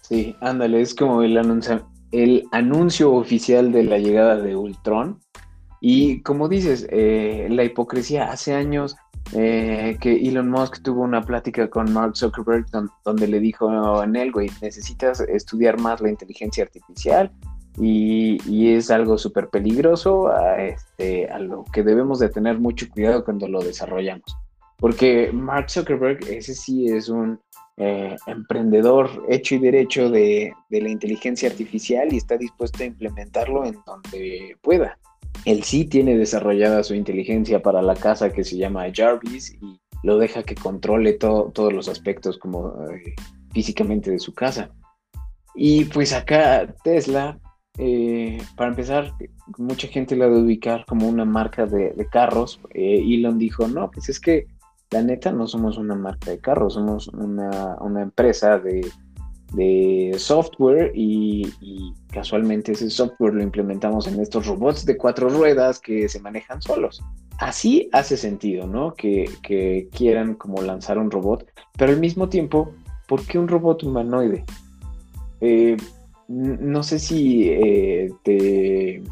Sí, ándale, es como el anuncio, el anuncio oficial de la llegada de Ultron. Y como dices, eh, la hipocresía hace años que Elon Musk tuvo una plática con Mark Zuckerberg donde, le dijo a Nel, güey, necesitas estudiar más la inteligencia artificial y, es algo súper peligroso a, este, a lo que debemos de tener mucho cuidado cuando lo desarrollamos. Porque Mark Zuckerberg, ese sí es un eh, emprendedor hecho y derecho de, de, la inteligencia artificial y está dispuesto a implementarlo en donde pueda. Él sí tiene desarrollada su inteligencia para la casa que se llama Jarvis y lo deja que controle todos los aspectos como eh, físicamente de su casa. Y pues acá Tesla eh, para empezar, mucha gente la debe ubicar como una marca de, carros. Eh, Elon dijo, no, pues es que la neta no somos una marca de carros, somos una, empresa de, software y, casualmente ese software lo implementamos en estos robots de cuatro ruedas que se manejan solos. Así hace sentido, ¿no? Que, quieran como lanzar un robot, pero al mismo tiempo, ¿por qué un robot humanoide? Eh, no sé si eh, te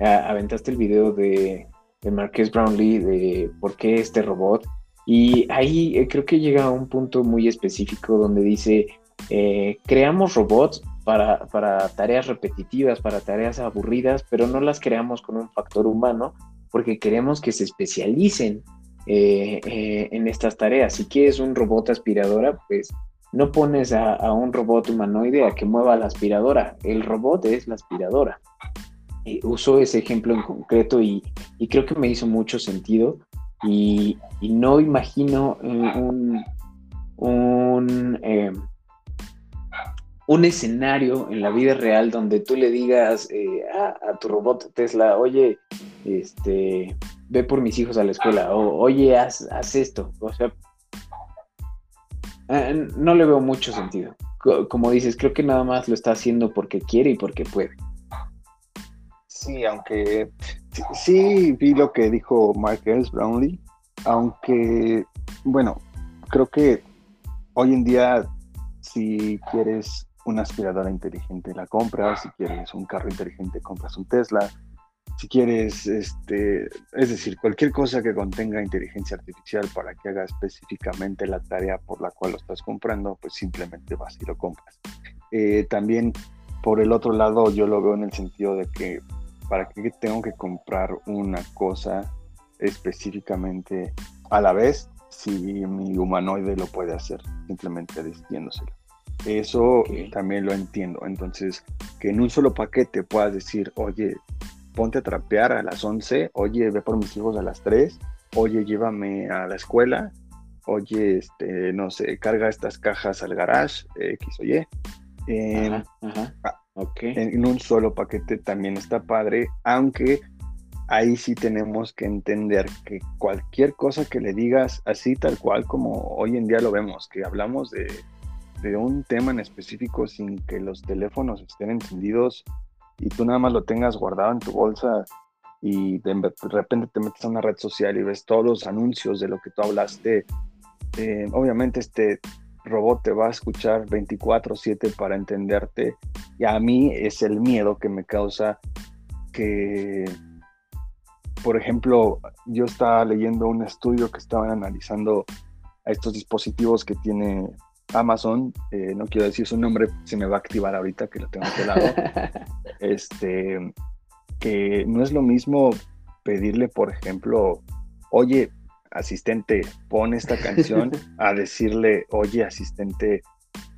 aventaste el video de, de Marques Brownlee de por qué este robot. Y ahí eh, creo que llega a un punto muy específico donde dice, eh, creamos robots para, para, tareas repetitivas, para tareas aburridas, pero no las creamos con un factor humano porque queremos que se especialicen en estas tareas. Si quieres un robot aspiradora, pues no pones a, un robot humanoide a que mueva la aspiradora, el robot es la aspiradora. usó ese ejemplo en concreto y, creo que me hizo mucho sentido y, no imagino un, un, eh, un, escenario en la vida real donde tú le digas eh, a, tu robot Tesla, oye, este, ve por mis hijos a la escuela o oye, haz, haz esto. O sea, eh, no le veo mucho sentido. Como dices, creo que nada más lo está haciendo porque quiere y porque puede. Sí, aunque sí, vi lo que dijo Michael Brownlee, aunque, bueno, creo que hoy en día si quieres una aspiradora inteligente la compras, si quieres un carro inteligente compras un Tesla, si quieres, este, es decir, cualquier cosa que contenga inteligencia artificial para que haga específicamente la tarea por la cual lo estás comprando, pues simplemente vas y lo compras. Eh, también, por el otro lado, yo lo veo en el sentido de que para qué tengo que comprar una cosa específicamente a la vez si mi humanoide lo puede hacer simplemente diciéndoselo. Eso también lo entiendo. Entonces, que en un solo paquete puedas decir, oye, ponte a trapear a las 11, oye, ve por mis hijos a las 3, oye, llévame a la escuela, oye, este, no sé, carga estas cajas al garage, X o Y. Ah, en un solo paquete también está padre, aunque ahí sí tenemos que entender que cualquier cosa que le digas así tal cual como hoy en día lo vemos, que hablamos de, de un tema en específico sin que los teléfonos estén encendidos y tú nada más lo tengas guardado en tu bolsa y de, repente te metes a una red social y ves todos los anuncios de lo que tú hablaste, eh, obviamente este robot te va a escuchar 24/7 para entenderte y a mí es el miedo que me causa que, por ejemplo, yo estaba leyendo un estudio que estaban analizando a estos dispositivos que tiene Amazon, eh, no quiero decir su nombre, se me va a activar ahorita que lo tengo aquí lado. este, que no es lo mismo pedirle, por ejemplo, oye, asistente, pon esta canción, a decirle, oye, asistente,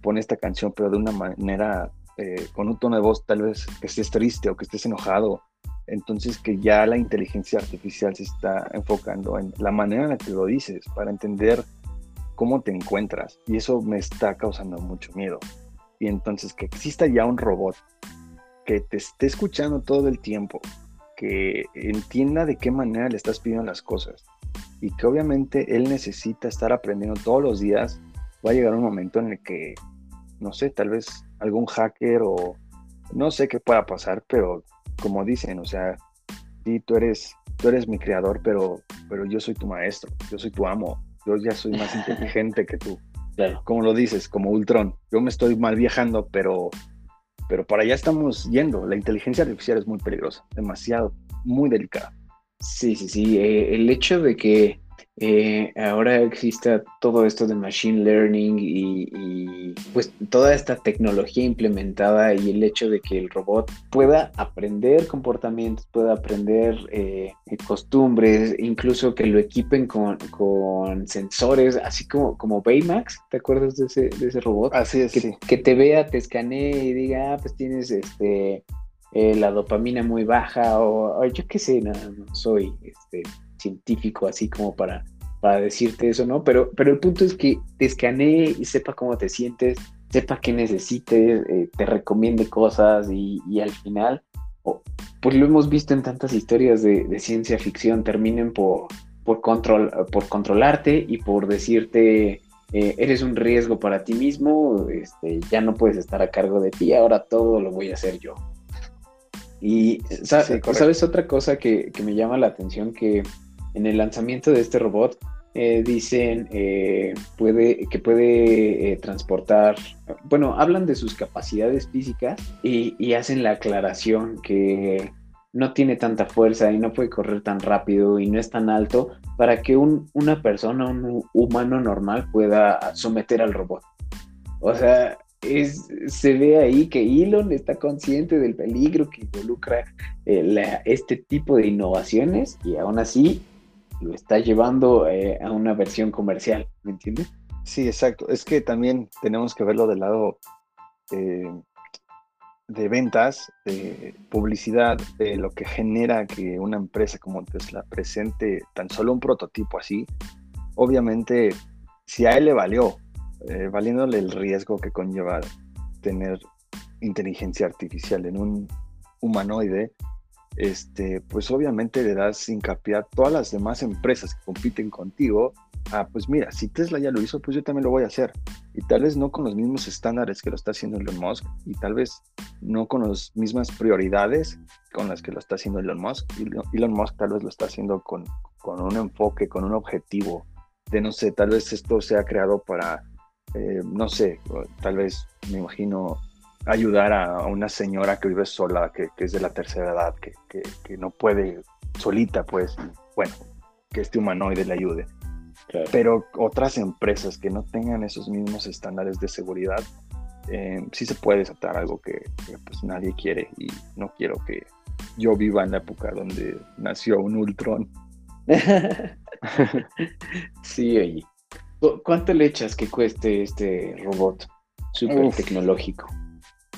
pon esta canción, pero de una manera, eh, con un tono de voz tal vez que estés triste o que estés enojado. Entonces que ya la inteligencia artificial se está enfocando en la manera en la que lo dices, para entender cómo te encuentras. Y eso me está causando mucho miedo. Y entonces que exista ya un robot que te esté escuchando todo el tiempo, que entienda de qué manera le estás pidiendo las cosas y que obviamente él necesita estar aprendiendo todos los días, va a llegar un momento en el que, no sé, tal vez algún hacker o no sé qué pueda pasar, pero como dicen, o sea, sí, tú eres, tú eres mi creador, pero, pero yo soy tu maestro, yo soy tu amo, yo ya soy más inteligente que tú. Claro. Como lo dices, como Ultron, yo me estoy mal viajando, pero, pero para allá estamos yendo. La inteligencia artificial es muy peligrosa, demasiado, muy delicada. Sí, sí, sí. Eh, el hecho de que eh, ahora exista todo esto de machine learning y, pues toda esta tecnología implementada y el hecho de que el robot pueda aprender comportamientos, pueda aprender eh, costumbres, incluso que lo equipen con, sensores, así como, como Baymax, ¿te acuerdas de ese, de ese robot? Así es, que, que te vea, te escanee y diga, ah, pues tienes este... Eh, la dopamina muy baja o, yo qué sé, no, no soy este, científico así como para, para decirte eso, ¿no? Pero, pero el punto es que te escanee y sepa cómo te sientes, sepa qué necesites, eh, te recomiende cosas y, al final, pues lo hemos visto en tantas historias de, ciencia ficción, terminen por, por, control, por controlarte y por decirte, eh, eres un riesgo para ti mismo, este, ya no puedes estar a cargo de ti, ahora todo lo voy a hacer yo. Y sabes otra cosa que, que, me llama la atención, que en el lanzamiento de este robot eh, dicen eh, puede, que puede eh, transportar, bueno, hablan de sus capacidades físicas y, hacen la aclaración que no tiene tanta fuerza y no puede correr tan rápido y no es tan alto para que una persona, un humano normal pueda someter al robot. O sea, es, se ve ahí que Elon está consciente del peligro que involucra este tipo de innovaciones y aún así lo está llevando eh, a una versión comercial, ¿me entiendes? Sí, exacto. Es que también tenemos que verlo del lado eh, de ventas, de publicidad, de lo que genera que una empresa como Tesla presente tan solo un prototipo así. Obviamente, si a él le valió, eh, valiéndole el riesgo que conlleva tener inteligencia artificial en un humanoide, este, pues obviamente le das hincapié a todas las demás empresas que compiten contigo. Ah, pues mira, si Tesla ya lo hizo, pues yo también lo voy a hacer. Y tal vez no con los mismos estándares que lo está haciendo Elon Musk, y tal vez no con las mismas prioridades con las que lo está haciendo Elon Musk. Elon Musk tal vez lo está haciendo con, con un enfoque, con un objetivo de, no sé, tal vez esto sea creado para, eh, no sé, tal vez me imagino ayudar a una señora que vive sola, que, es de la tercera edad, que, no puede solita, pues, bueno, que este humanoide le ayude. Pero otras empresas que no tengan esos mismos estándares de seguridad, eh, sí se puede desatar algo que, pues nadie quiere y no quiero que yo viva en la época donde nació un Ultron. sí, oye. ¿Cuánto le echas que cueste este robot súper tecnológico?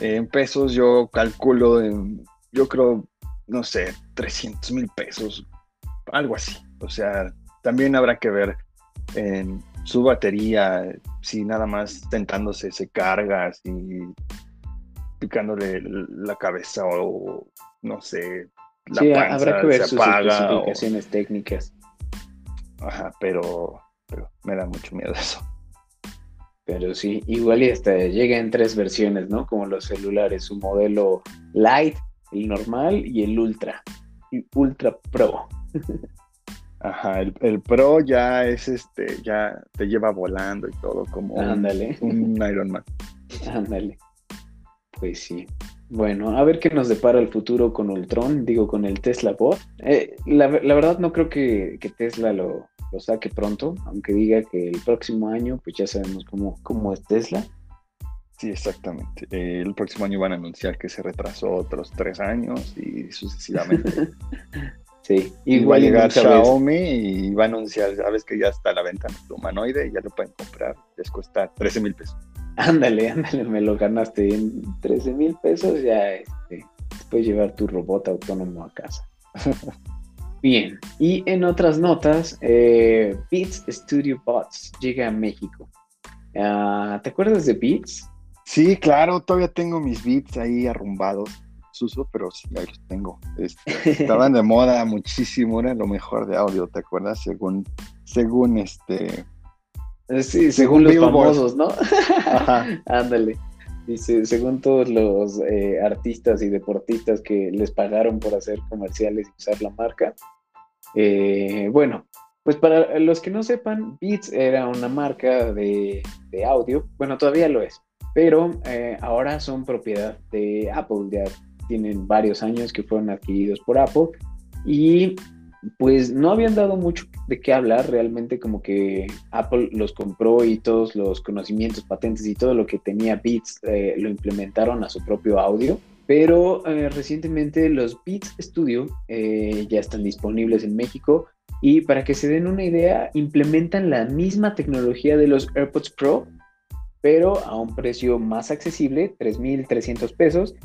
En pesos yo calculo, en, yo creo, no sé, 300 mil pesos, algo así. O sea, también habrá que ver en su batería, si nada más tentándose se carga, si picándole la cabeza o no sé, la sí, habrá que ver sus especificaciones técnicas. Ajá, pero, pero me da mucho miedo eso. Pero sí, igual y hasta llega en tres versiones, ¿no? Como los celulares, su modelo Light, el normal y el Ultra. Y Ultra Pro. Ajá, el, Pro ya es este, ya te lleva volando y todo, como Ándale. Un, Iron Man. Ándale. Pues sí. Bueno, a ver qué nos depara el futuro con Ultron, digo, con el Tesla Bot. Eh, la, verdad no creo que Tesla lo, lo saque pronto, aunque diga que el próximo año, pues ya sabemos cómo, cómo es Tesla. Sí, exactamente. el próximo año van a anunciar que se retrasó otros tres años y sucesivamente. sí, igual va a llegar Xiaomi y va a anunciar, sabes que ya está a la venta nuestro humanoide y ya lo pueden comprar, les cuesta 13 mil pesos. Ándale, ándale, me lo ganaste en 13 mil pesos, ya este, puedes llevar tu robot autónomo a casa. Bien, y en otras notas, eh, Beats Studio Bots llega a México. Ah, ¿Te acuerdas de Beats? Sí, claro, todavía tengo mis beats ahí arrumbados. los uso, pero sí, ahí los tengo. Este, estaban de moda muchísimo, era lo mejor de audio, ¿te acuerdas? Según, según este... Sí, según, los famosos, ¿no? Ándale. Dice, según todos los eh, artistas y deportistas que les pagaron por hacer comerciales y usar la marca. Eh, bueno, pues para los que no sepan, Beats era una marca de, audio, bueno, todavía lo es, pero eh, ahora son propiedad de Apple, ya tienen varios años que fueron adquiridos por Apple y pues no habían dado mucho de qué hablar, realmente como que Apple los compró y todos los conocimientos, patentes y todo lo que tenía Beats eh, lo implementaron a su propio audio. Pero eh, recientemente los Beats Studio eh, ya están disponibles en México y para que se den una idea, implementan la misma tecnología de los AirPods Pro, pero a un precio más accesible, 3.300 pesos,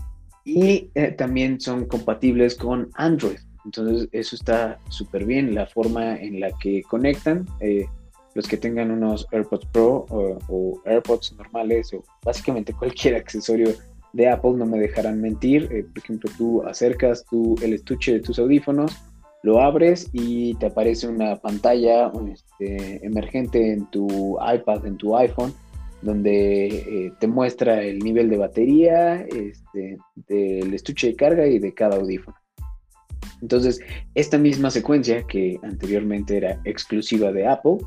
y también son compatibles con Android. Entonces eso está súper bien, la forma en la que conectan. Eh, los que tengan unos AirPods Pro o, AirPods normales o básicamente cualquier accesorio de Apple no me dejarán mentir. Eh, por ejemplo, tú acercas tu, el estuche de tus audífonos, lo abres y te aparece una pantalla este, emergente en tu iPad, en tu iPhone, donde eh, te muestra el nivel de batería este, del estuche de carga y de cada audífono. Entonces, esta misma secuencia que anteriormente era exclusiva de Apple,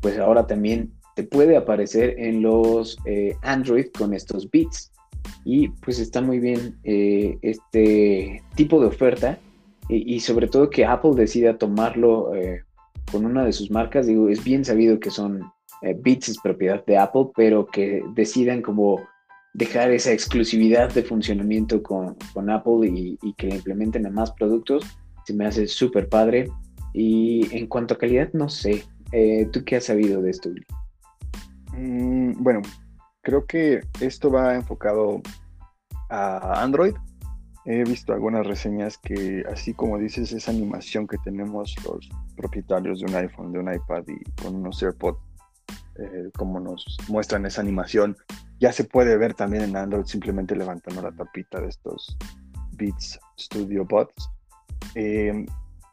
pues ahora también te puede aparecer en los eh, Android con estos bits. Y pues está muy bien eh, este tipo de oferta y, sobre todo que Apple decida tomarlo eh, con una de sus marcas. Digo, es bien sabido que son bits es propiedad de Apple, pero que decidan como dejar esa exclusividad de funcionamiento con, Apple y, que la implementen a más productos, se me hace súper padre. Y en cuanto a calidad, no sé. Eh, ¿Tú qué has sabido de esto, mm, bueno, creo que esto va enfocado a Android. He visto algunas reseñas que, así como dices, esa animación que tenemos los propietarios de un iPhone, de un iPad y con unos AirPods, eh, como nos muestran esa animación, ya se puede ver también en Android simplemente levantando la tapita de estos Beats Studio Bots. Eh,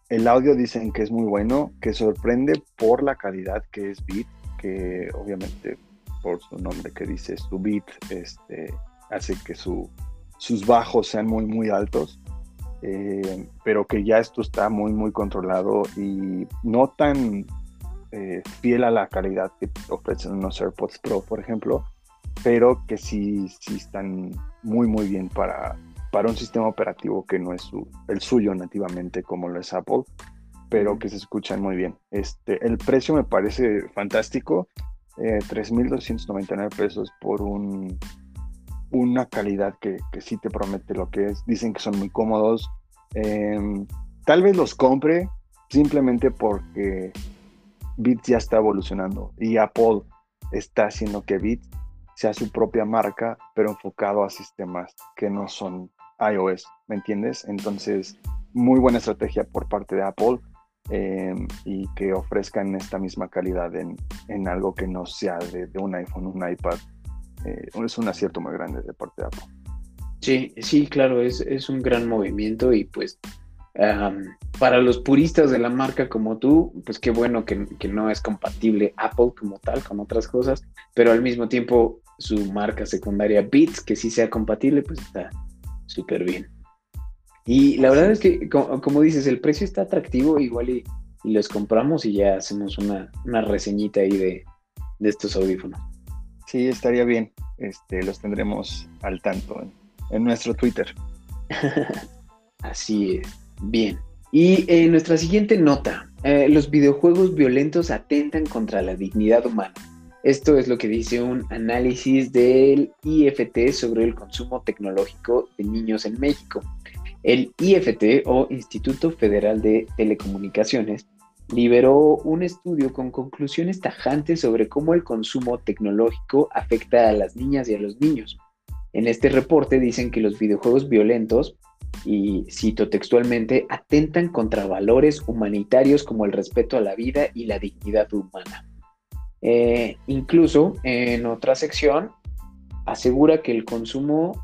el audio dicen que es muy bueno, que sorprende por la calidad que es Beat, que obviamente por su nombre que dice su Beat, este, hace que su, sus bajos sean muy, muy altos. Eh, pero que ya esto está muy, muy controlado y no tan eh, fiel a la calidad que ofrecen unos AirPods Pro, por ejemplo, pero que sí, sí están muy, muy bien para, para un sistema operativo que no es el suyo nativamente como lo es Apple, pero que se escuchan muy bien. Este, el precio me parece fantástico, eh, 3.299 pesos por un, una calidad que, que, sí te promete lo que es. Dicen que son muy cómodos. Em, tal vez los compre simplemente porque Beats ya está evolucionando y Apple está haciendo que Beats sea su propia marca, pero enfocado a sistemas que no son iOS, ¿me entiendes? Entonces, muy buena estrategia por parte de Apple em, y que ofrezcan esta misma calidad en, en algo que no sea de, un iPhone, un iPad. Eh, es un acierto muy grande de parte de Apple. Sí, sí, claro, es, es un gran movimiento y pues para los puristas de la marca como tú, pues qué bueno que, que, no es compatible Apple como tal con otras cosas, pero al mismo tiempo su marca secundaria Beats, que sí sea compatible, pues está súper bien. Y la verdad es que, como, dices, el precio está atractivo, igual y, los compramos y ya hacemos una, reseñita ahí de, estos audífonos. Sí, estaría bien. Este, los tendremos al tanto en, nuestro Twitter. Así es. Bien. Y en nuestra siguiente nota, eh, los videojuegos violentos atentan contra la dignidad humana. Esto es lo que dice un análisis del IFT sobre el consumo tecnológico de niños en México. El IFT o Instituto Federal de Telecomunicaciones liberó un estudio con conclusiones tajantes sobre cómo el consumo tecnológico afecta a las niñas y a los niños. En este reporte dicen que los videojuegos violentos, y cito textualmente, atentan contra valores humanitarios como el respeto a la vida y la dignidad humana. Eh, incluso en otra sección asegura que el consumo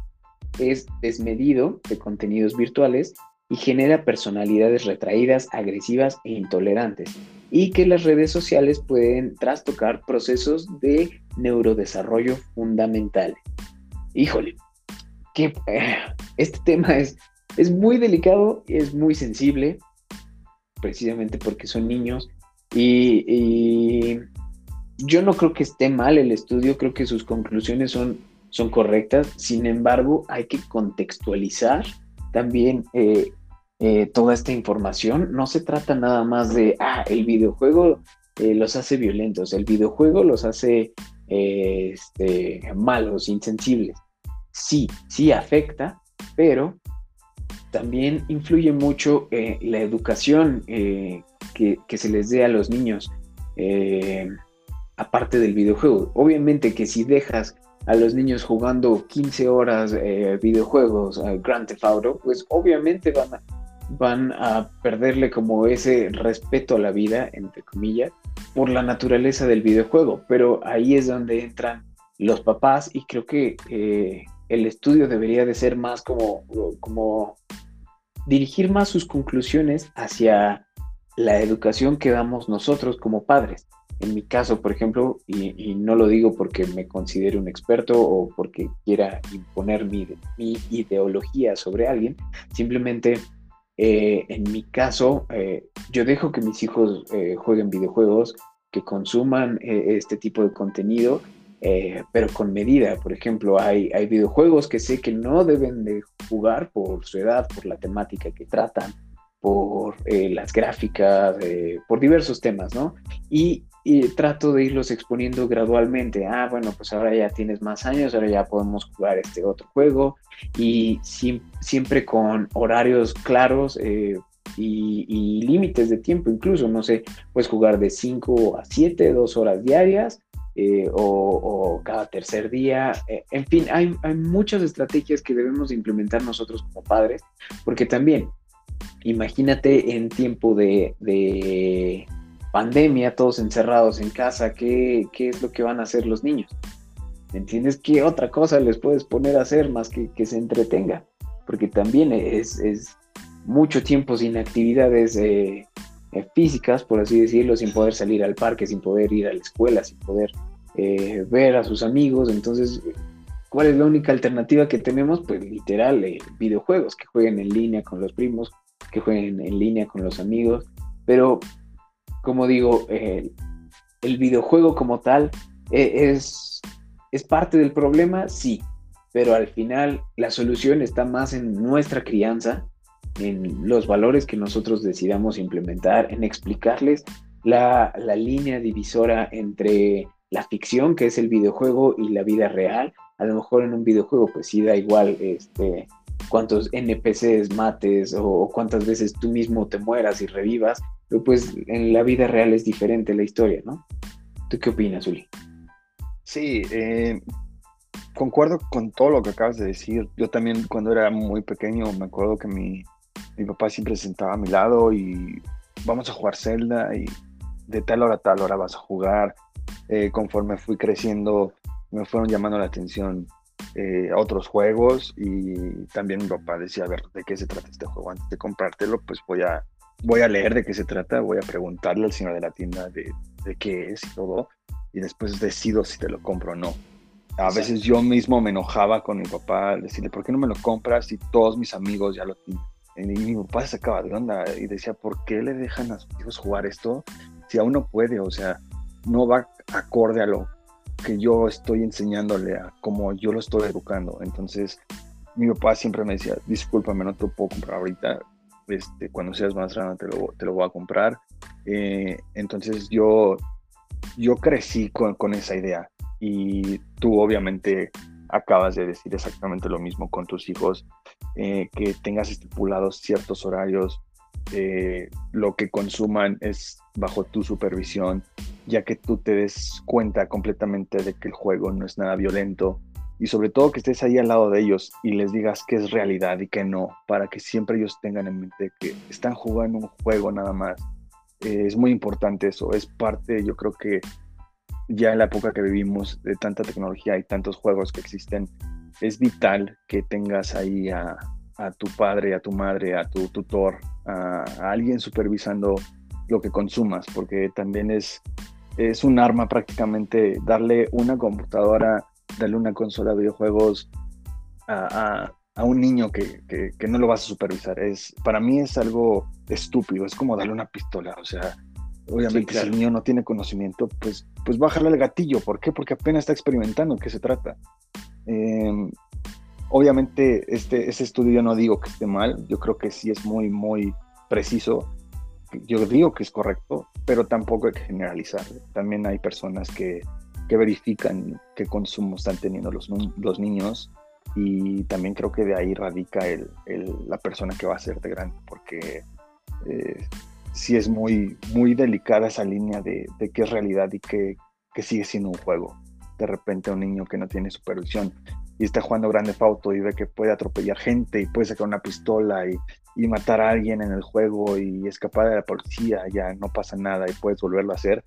es desmedido de contenidos virtuales y genera personalidades retraídas, agresivas e intolerantes, y que las redes sociales pueden trastocar procesos de neurodesarrollo fundamentales. Híjole, que este tema es, es muy delicado, es muy sensible, precisamente porque son niños, y, yo no creo que esté mal el estudio, creo que sus conclusiones son, son correctas, sin embargo, hay que contextualizar también eh, eh, toda esta información. No se trata nada más de, ah, el videojuego eh, los hace violentos, el videojuego los hace este, malos, insensibles. Sí, sí afecta, pero también influye mucho la educación que, se les dé a los niños aparte del videojuego. Obviamente que si dejas a los niños jugando 15 horas videojuegos, Grand Theft Auto, pues obviamente van a, van a perderle como ese respeto a la vida, entre comillas, por la naturaleza del videojuego. Pero ahí es donde entran los papás y creo que eh, el estudio debería de ser más como, como dirigir más sus conclusiones hacia la educación que damos nosotros como padres. En mi caso, por ejemplo, y, no lo digo porque me considere un experto o porque quiera imponer mi, mi ideología sobre alguien, simplemente eh, en mi caso, eh, yo dejo que mis hijos eh, jueguen videojuegos, que consuman este tipo de contenido, pero con medida. Por ejemplo, hay, hay videojuegos que sé que no deben de jugar por su edad, por la temática que tratan, por las gráficas, por diversos temas, ¿no? Y y trato de irlos exponiendo gradualmente. Ah, bueno, pues ahora ya tienes más años, ahora ya podemos jugar este otro juego y siempre con horarios claros eh, y, límites de tiempo incluso, no sé, puedes jugar de 5 a 7, 2 horas diarias eh, o, cada tercer día. Eh, en fin, hay, hay muchas estrategias que debemos implementar nosotros como padres, porque también, imagínate en tiempo de pandemia, todos encerrados en casa, ¿qué, es lo que van a hacer los niños? ¿Me entiendes? ¿Qué otra cosa les puedes poner a hacer más que que se entretenga? Porque también es, mucho tiempo sin actividades eh, eh, físicas, por así decirlo, sin poder salir al parque, sin poder ir a la escuela, sin poder eh, ver a sus amigos. Entonces, ¿cuál es la única alternativa que tenemos? Pues literal, videojuegos, que jueguen en línea con los primos, que jueguen en línea con los amigos. Pero como digo, eh, el videojuego como tal eh, es, es parte del problema, sí, pero al final la solución está más en nuestra crianza, en los valores que nosotros decidamos implementar, en explicarles la, la, línea divisora entre la ficción, que es el videojuego, y la vida real. A lo mejor en un videojuego, pues sí da igual este, cuántos NPCs mates o cuántas veces tú mismo te mueras y revivas, pero pues en la vida real es diferente la historia, ¿no? ¿Tú qué opinas, Uli? Sí, eh, concuerdo con todo lo que acabas de decir. Yo también cuando era muy pequeño me acuerdo que mi, mi papá siempre se sentaba a mi lado y vamos a jugar Zelda y de tal hora a tal hora vas a jugar. Eh, conforme fui creciendo me fueron llamando la atención eh, otros juegos y también mi papá decía, a ver, ¿de qué se trata este juego? Antes de comprártelo, pues voy a voy a leer de qué se trata, voy a preguntarle al señor de la tienda de, qué es y todo, y después decido si te lo compro o no. A veces yo mismo me enojaba con mi papá, decirle, ¿por qué no me lo compras si todos mis amigos ya lo tienen? Y mi papá se sacaba de onda y decía, ¿por qué le dejan a sus hijos jugar esto si aún no puede? O sea, no va acorde a lo que yo estoy enseñándole, a cómo yo lo estoy educando. Entonces, mi papá siempre me decía, discúlpame, no te lo puedo comprar ahorita, este, cuando seas más grande te lo, te lo voy a comprar. Eh, entonces yo, yo crecí con, esa idea y tú obviamente acabas de decir exactamente lo mismo con tus hijos, eh, que tengas estipulados ciertos horarios, eh, lo que consuman es bajo tu supervisión, ya que tú te des cuenta completamente de que el juego no es nada violento, y sobre todo que estés ahí al lado de ellos y les digas que es realidad y que no, para que siempre ellos tengan en mente que están jugando un juego nada más. Eh, es muy importante eso, es parte, yo creo que ya en la época que vivimos de tanta tecnología y tantos juegos que existen, es vital que tengas ahí a, tu padre, a tu madre, a tu tutor, a, alguien supervisando lo que consumas, porque también es, es un arma prácticamente darle una computadora, darle una consola de videojuegos a, un niño que, no lo vas a supervisar. Es, para mí es algo estúpido, es como darle una pistola, o sea, obviamente si el niño no tiene conocimiento, pues, pues bájale el gatillo. ¿Por qué? Porque apenas está experimentando qué se trata. Em, obviamente, este, ese estudio yo no digo que esté mal, yo creo que sí es muy, muy preciso. Yo digo que es correcto, pero tampoco hay que generalizar. También hay personas que, que verifican qué consumo están teniendo los, los niños y también creo que de ahí radica el, la persona que va a ser de grande, porque eh, sí es muy, muy delicada esa línea de, de qué es realidad y qué, qué sigue siendo un juego de repente un niño que no tiene supervisión y está jugando grande Fauto y ve que puede atropellar gente y puede sacar una pistola y, matar a alguien en el juego y escapar de la policía, ya no pasa nada y puedes volverlo a hacer.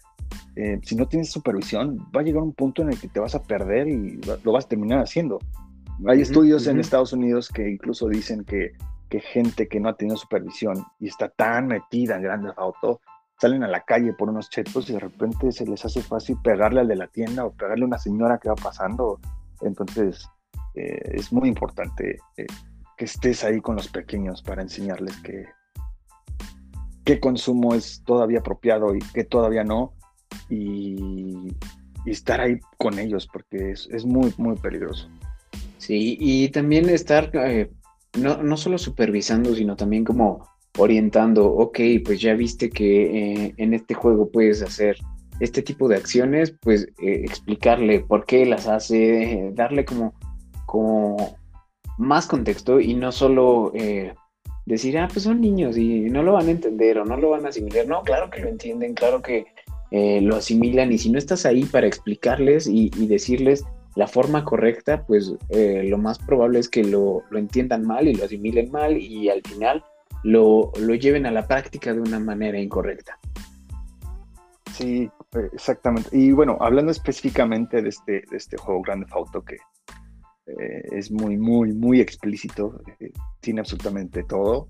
Eh, si no tienes supervisión, va a llegar un punto en el que te vas a perder y lo vas a terminar haciendo. Hay estudios en Estados Unidos que incluso dicen que, que gente que no ha tenido supervisión y está tan metida en Grande Auto salen a la calle por unos chetos y de repente se les hace fácil pegarle al de la tienda o pegarle a una señora que va pasando. Entonces, eh, es muy importante eh, que estés ahí con los pequeños para enseñarles que qué consumo es todavía apropiado y qué todavía no. Y, estar ahí con ellos porque es, muy, muy peligroso. Sí, y también estar eh, no, no solo supervisando, sino también como orientando, ok, pues ya viste que eh, en este juego puedes hacer este tipo de acciones, pues eh, explicarle por qué las hace, darle como, como más contexto y no solo decir, ah, pues son niños y no lo van a entender o no lo van a asimilar. No, claro que lo entienden, claro que lo asimilan y si no estás ahí para explicarles y, decirles la forma correcta, pues lo más probable es que lo, lo entiendan mal y lo asimilen mal y al final lo, lleven a la práctica de una manera incorrecta. Sí, exactamente. Y bueno, hablando específicamente de este, de este juego Grande Auto que eh, es muy, muy, muy explícito, eh, tiene absolutamente todo.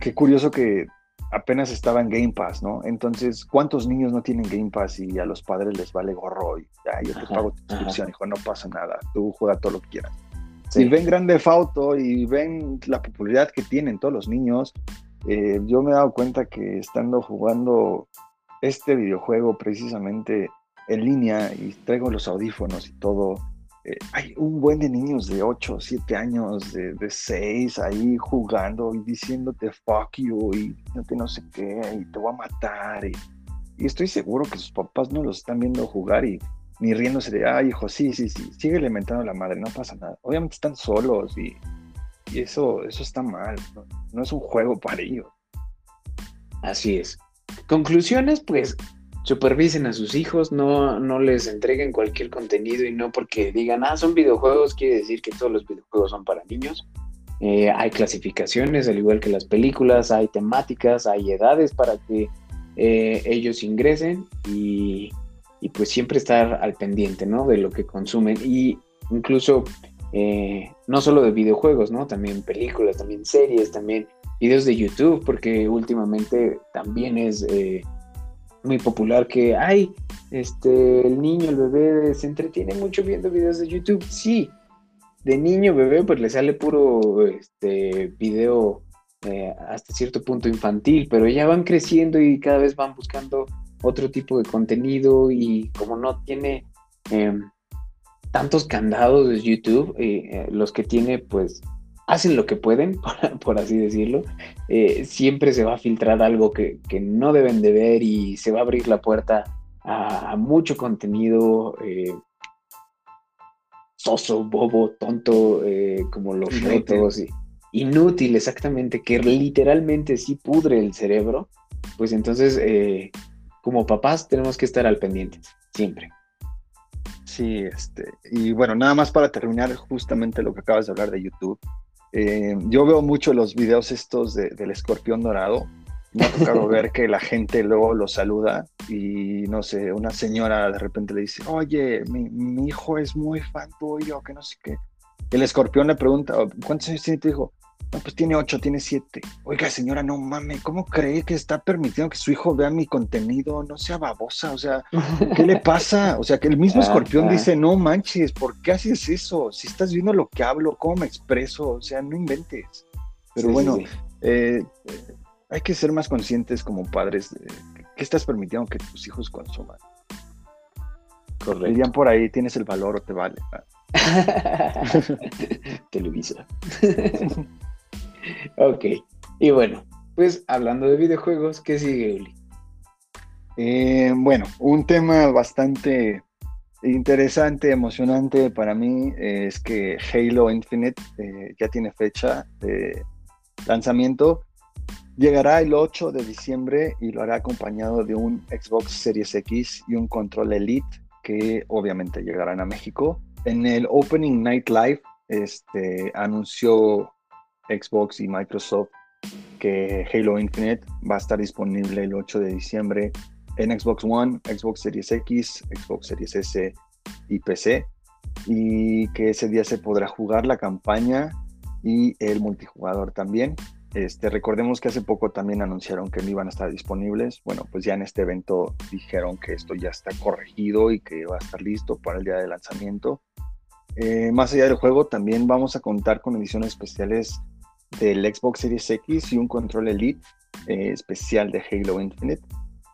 Qué curioso que apenas estaba en Game Pass, ¿no? Entonces, ¿cuántos niños no tienen Game Pass y a los padres les vale gorro y ya, yo te pago tu suscripción, hijo, no pasa nada, tú juega todo lo que quieras? Si ven Grande Fauto y ven la popularidad que tienen todos los niños, eh, yo me he dado cuenta que estando jugando este videojuego precisamente en línea y traigo los audífonos y todo, eh, hay un buen de niños de 8, 7 años, de, de 6 ahí jugando y diciéndote fuck you y no te no sé qué y te voy a matar. Y, y estoy seguro que sus papás no los están viendo jugar y ni riéndose de, ay, hijo, sí, sí, sí, sigue alimentando a la madre, no pasa nada. Obviamente están solos y, eso, eso está mal, ¿no? es un juego para ellos. Así es. Conclusiones, pues supervisen a sus hijos, no, no les entreguen cualquier contenido y no porque digan, ah, son videojuegos, quiere decir que todos los videojuegos son para niños. Eh, hay clasificaciones, al igual que las películas, hay temáticas, hay edades para que eh, ellos ingresen y y pues siempre estar al pendiente, ¿no? De lo que consumen y incluso eh, no solo de videojuegos, ¿no? También películas, también series, también videos de YouTube, porque últimamente también es muy popular que, ay, este, el niño, el bebé se entretiene mucho viendo videos de YouTube. Sí, de niño, bebé, pues le sale puro este, video eh, hasta cierto punto infantil, pero ya van creciendo y cada vez van buscando otro tipo de contenido y como no tiene em, tantos candados de YouTube, eh, eh, los que tiene pues hacen lo que pueden, por, así decirlo, eh, siempre se va a filtrar algo que, no deben de ver y se va a abrir la puerta a, mucho contenido soso, bobo, tonto, como los retos, y, inútil exactamente, que literalmente sí pudre el cerebro, pues entonces como papás tenemos que estar al pendiente, siempre. Sí, este, y bueno, nada más para terminar justamente lo que acabas de hablar de YouTube. Eh, yo veo mucho los videos estos del escorpión dorado. Me ha tocado ver que la gente luego lo saluda y no sé, una señora de repente le dice, oye, mi, hijo es muy fan tuyo, que no sé qué. El escorpión le pregunta, ¿cuántos años tiene tu hijo? No, pues tiene ocho, tiene siete. Oiga, señora, no mames, ¿cómo cree que está permitiendo que su hijo vea mi contenido? No sea babosa, o sea, ¿qué le pasa? O sea, que el mismo ah, escorpión ah. dice, no manches, ¿por qué haces eso? Si estás viendo lo que hablo, cómo me expreso, o sea, no inventes. Pero bueno, eh, hay que ser más conscientes como padres de qué estás permitiendo que tus hijos consuman. Correcto. Dirían por ahí, tienes el valor o te vale. Televisa. ok. Y bueno, pues hablando de videojuegos, ¿qué sigue, Uli? Eh, bueno, un tema bastante interesante, emocionante para mí es que Halo Infinite eh, ya tiene fecha de lanzamiento. Llegará el 8 de diciembre y lo hará acompañado de un Xbox Series X y un control Elite que obviamente llegarán a México. En el Opening Night Live este, anunció Xbox y Microsoft que Halo Infinite va a estar disponible el 8 de diciembre en Xbox One, Xbox Series X, Xbox Series S y PC. Y que ese día se podrá jugar la campaña y el multijugador también. Este, recordemos que hace poco también anunciaron que no iban a estar disponibles. Bueno, pues ya en este evento dijeron que esto ya está corregido y que va a estar listo para el día de lanzamiento. Eh, más allá del juego, también vamos a contar con ediciones especiales del Xbox Series X y un control Elite eh, especial de Halo Infinite.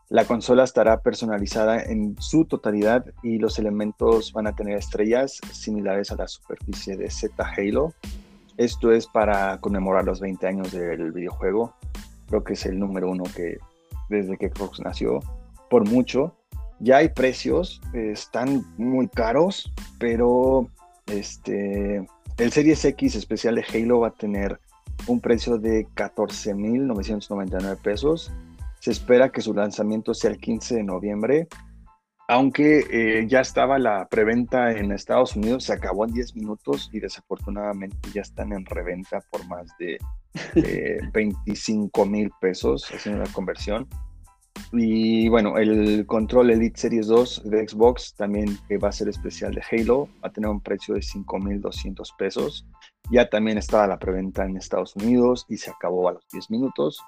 La consola estará personalizada en su totalidad y los elementos van a tener estrellas similares a la superficie de Z Halo. Esto es para conmemorar los 20 años del videojuego. Creo que es el número uno que desde que Xbox nació, por mucho. Ya hay precios, están muy caros, pero este, el Series X especial de Halo va a tener un precio de 14.999 pesos. Se espera que su lanzamiento sea el 15 de noviembre, aunque eh, ya estaba la preventa en Estados Unidos, se acabó en 10 minutos y desafortunadamente ya están en reventa por más de 25 eh, mil pesos haciendo la conversión. Y bueno, el control Elite Series 2 de Xbox también va a ser especial de Halo, va a tener un precio de 5.200 pesos. Ya también estaba la preventa en Estados Unidos y se acabó a los 10 minutos.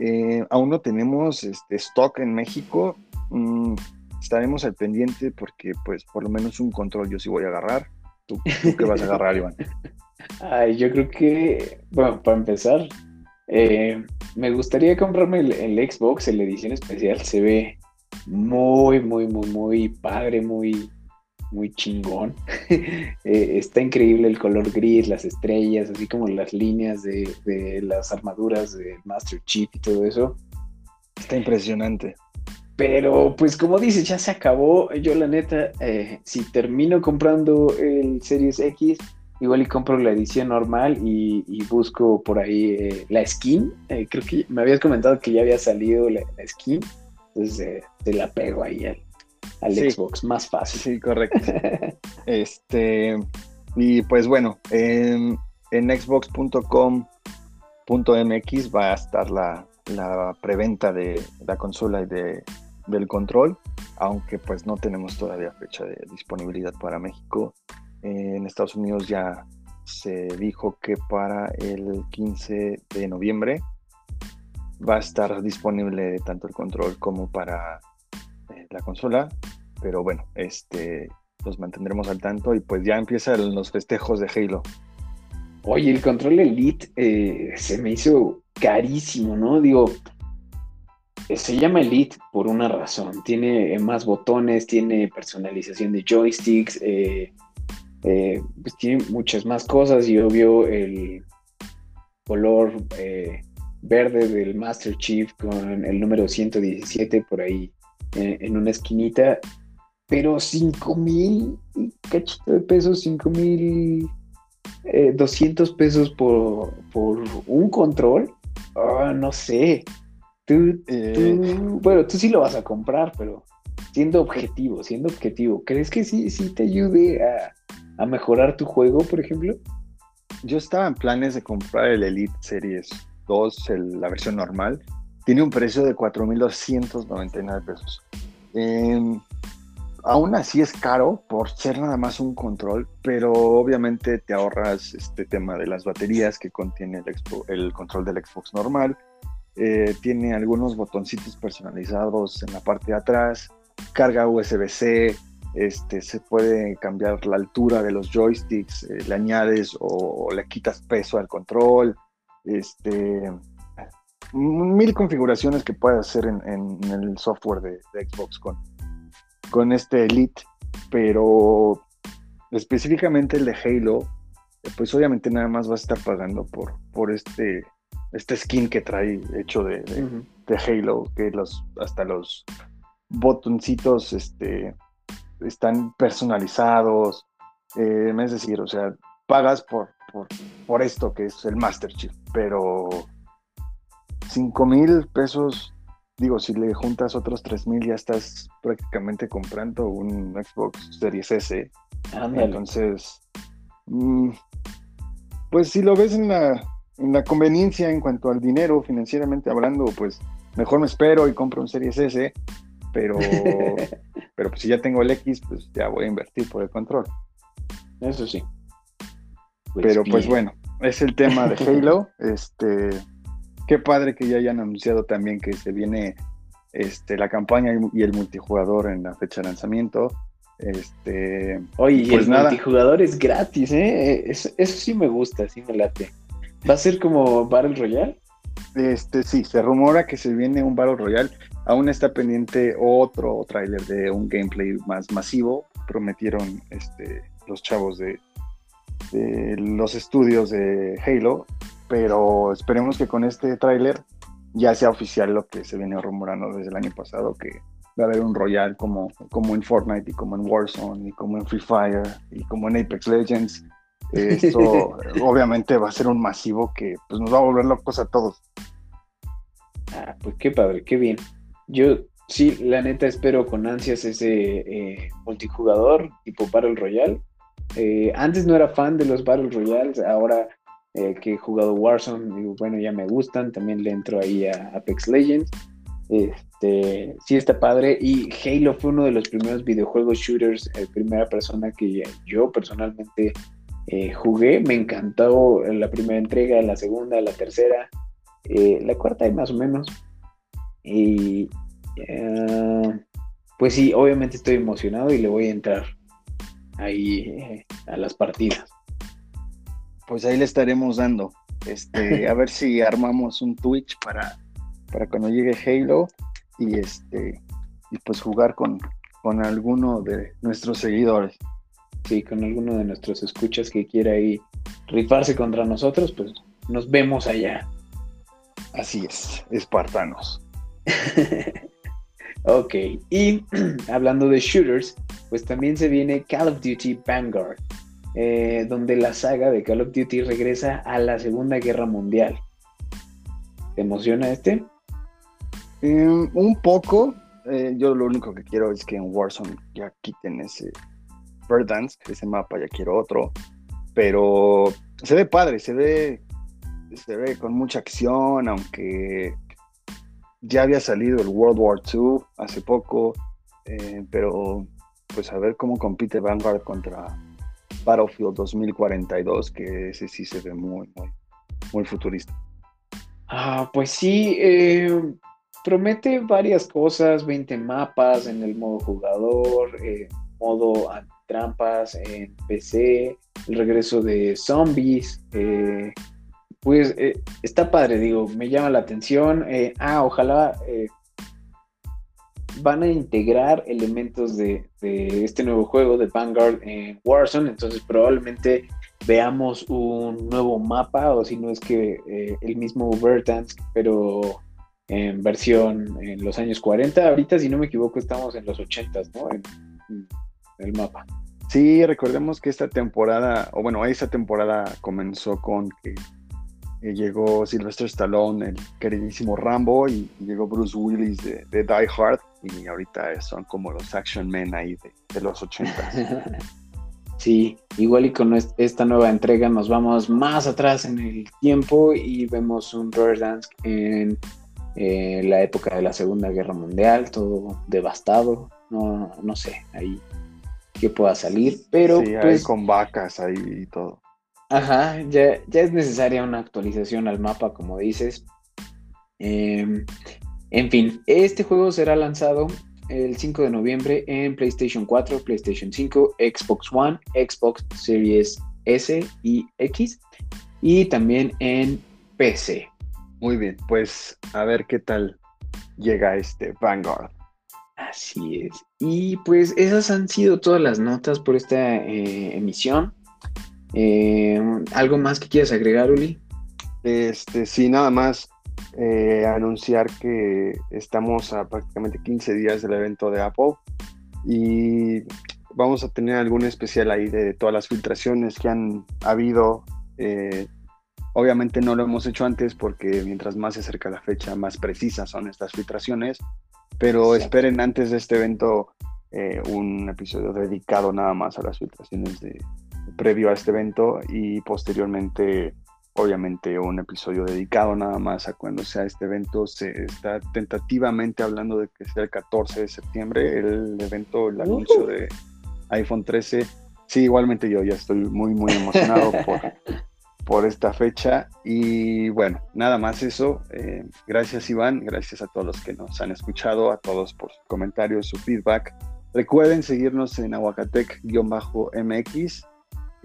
Eh, aún no tenemos este, stock en México. Mm, estaremos al pendiente porque pues por lo menos un control yo sí voy a agarrar. ¿Tú, qué vas a agarrar, Iván? Ay, yo creo que, bueno, para empezar, eh, me gustaría comprarme el, Xbox, la edición especial. Se ve muy, muy, muy, muy padre, muy, muy chingón. Eh, está increíble el color gris, las estrellas, así como las líneas de, las armaduras del Master Chief y todo eso. Está impresionante. Pero, pues como dices, ya se acabó. Yo, la neta, eh, si termino comprando el Series X, igual y compro la edición normal y, busco por ahí eh, la skin. Eh, creo que me habías comentado que ya había salido la, skin. Entonces eh, te la pego ahí al, Xbox, más fácil. Sí, correcto. este, y pues bueno, en, en xbox.com.mx va a estar la, la preventa de la consola y de, del control, aunque pues no tenemos todavía fecha de disponibilidad para México en Estados Unidos ya se dijo que para el 15 de noviembre va a estar disponible tanto el control como para eh, la consola. Pero bueno, este los mantendremos al tanto y pues ya empiezan los festejos de Halo. Oye, el control Elite eh, se me hizo carísimo, ¿no? Digo, se llama Elite por una razón. Tiene más botones, tiene personalización de joysticks, eh, eh, pues tiene muchas más cosas y obvio el color eh, verde del Master Chief con el número 117 por ahí eh, en una esquinita, pero 5 mil cachito de pesos, 5 mil 200 pesos por, un control, ah, no sé. bueno, tú sí lo vas a comprar, pero siendo objetivo, siendo objetivo, ¿crees que sí, sí te ayude a, a mejorar tu juego, por ejemplo? Yo estaba en planes de comprar el Elite Series 2, la versión normal, tiene un precio de 4.299 pesos. Eh, aún así es caro por ser nada más un control, pero obviamente te ahorras este tema de las baterías que contiene el, el control del Xbox normal. Eh, tiene algunos botoncitos personalizados en la parte de atrás, carga USB-C, este, se puede cambiar la altura de los joysticks, eh, le añades o, le quitas peso al control, este, mil configuraciones que puedes hacer en, el software de, Xbox con, con este Elite, pero específicamente el de Halo, pues obviamente nada más vas a estar pagando por, por este, este skin que trae hecho de, de, Halo, que los, hasta los botoncitos este, están personalizados, eh, es decir, o sea, pagas por, por, esto que es el Master Chief, pero 5 mil pesos, digo, si le juntas otros 3 mil ya estás prácticamente comprando un Xbox Series S. Entonces, mm, pues si lo ves en la, en la conveniencia en cuanto al dinero, financieramente hablando, pues mejor me espero y compro un Series S, pero, pero pues si ya tengo el X, pues ya voy a invertir por el control. Eso sí. Pues pero pues bueno, es el tema de Halo. este, qué padre que ya hayan anunciado también que se viene este, la campaña y el multijugador en la fecha de lanzamiento. Este, Oye, pues el multijugador es gratis, ¿eh? Eso, eso, sí me gusta, sí me late. ¿Va a ser como Battle Royale? Este, sí, se rumora que se viene un Battle Royale. Aún está pendiente otro tráiler de un gameplay más masivo. Prometieron este, los chavos de, los estudios de Halo, pero esperemos que con este tráiler ya sea oficial lo que se viene rumorando desde el año pasado, que va a haber un Royal como, como en Fortnite y como en Warzone y como en Free Fire y como en Apex Legends. Esto obviamente va a ser un masivo que pues, nos va a volver locos a todos. Ah, pues qué padre, qué bien. Yo sí, la neta espero con ansias ese eh, multijugador tipo Battle Royale. Eh, antes no era fan de los Battle Royales, ahora eh, que he jugado Warzone, bueno, ya me gustan, también le entro ahí a Apex Legends. Este, sí está padre y Halo fue uno de los primeros videojuegos shooters, primera persona que yo personalmente jugué, me encantó la primera entrega, la segunda, la tercera, la cuarta y más o menos, y eh, pues sí, obviamente estoy emocionado y le voy a entrar ahí eh, a las partidas. Pues ahí le estaremos dando. Este, a ver si armamos un Twitch para, para cuando llegue Halo y este y pues jugar con, con alguno de nuestros seguidores. Sí, con alguno de nuestros escuchas que quiera ahí rifarse contra nosotros, pues nos vemos allá. Así es, espartanos. ok, y hablando de shooters, pues también se viene Call of Duty Vanguard, eh, donde la saga de Call of Duty regresa a la Segunda Guerra Mundial. ¿Te emociona este? Em, un poco. Eh, yo lo único que quiero es que en Warzone ya quiten ese Dance, ese mapa, ya quiero otro. Pero se ve padre, se ve, se ve con mucha acción, aunque ya había salido el World War II hace poco, eh, pero pues a ver cómo compite Vanguard contra Battlefield 2042, que ese sí se ve muy, muy, futurista. Ah, pues sí, eh, promete varias cosas, 20 mapas en el modo jugador, eh, modo trampas en PC, el regreso de zombies, eh, pues eh, está padre, digo, me llama la atención. Eh, ah, ojalá eh, van a integrar elementos de, este nuevo juego de Vanguard en Warzone, entonces probablemente veamos un nuevo mapa, o si no es que el mismo Verdansk, pero en versión en los años 40. Ahorita, si no me equivoco, estamos en los 80, ¿no? En, en el mapa. Sí, recordemos que esta temporada, o bueno, esa temporada comenzó con que llegó Sylvester Stallone, el queridísimo Rambo, y, llegó Bruce Willis de, Die Hard, y ahorita son como los action men ahí de, los 80. Sí, igual y con esta nueva entrega nos vamos más atrás en el tiempo y vemos un Dance en eh, la época de la Segunda Guerra Mundial, todo devastado, no, no sé, ahí que pueda salir, pero sí, pues con vacas ahí y todo. Ajá, ya, ya es necesaria una actualización al mapa, como dices. Em, en fin, este juego será lanzado el 5 de noviembre en PlayStation 4, PlayStation 5, Xbox One, Xbox Series S y X y también en PC. Muy bien, pues a ver qué tal llega este Vanguard. Así es. Y pues esas han sido todas las notas por esta eh, emisión. Eh, ¿Algo más que quieras agregar, Uli? Este, sí, nada más eh, anunciar que estamos a prácticamente 15 días del evento de Apple y vamos a tener algún especial ahí de todas las filtraciones que han habido. Eh, obviamente no lo hemos hecho antes porque mientras más se acerca la fecha, más precisas son estas filtraciones, pero esperen antes de este evento eh, un episodio dedicado nada más a las filtraciones de, previo a este evento y posteriormente obviamente un episodio dedicado nada más a cuando sea este evento. Se está tentativamente hablando de que sea el 14 de septiembre el evento, el anuncio de iPhone 13. Sí, igualmente yo ya estoy muy, muy emocionado por, por esta fecha. Y bueno, nada más eso. Eh, gracias Iván, gracias a todos los que nos han escuchado, a todos por sus comentarios, su feedback. Recuerden seguirnos en aguacatec-mx.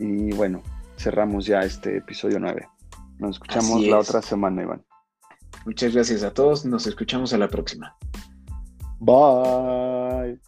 Y bueno, cerramos ya este episodio 9. Nos escuchamos la otra semana, Iván. Muchas gracias a todos. Nos escuchamos a la próxima. Bye.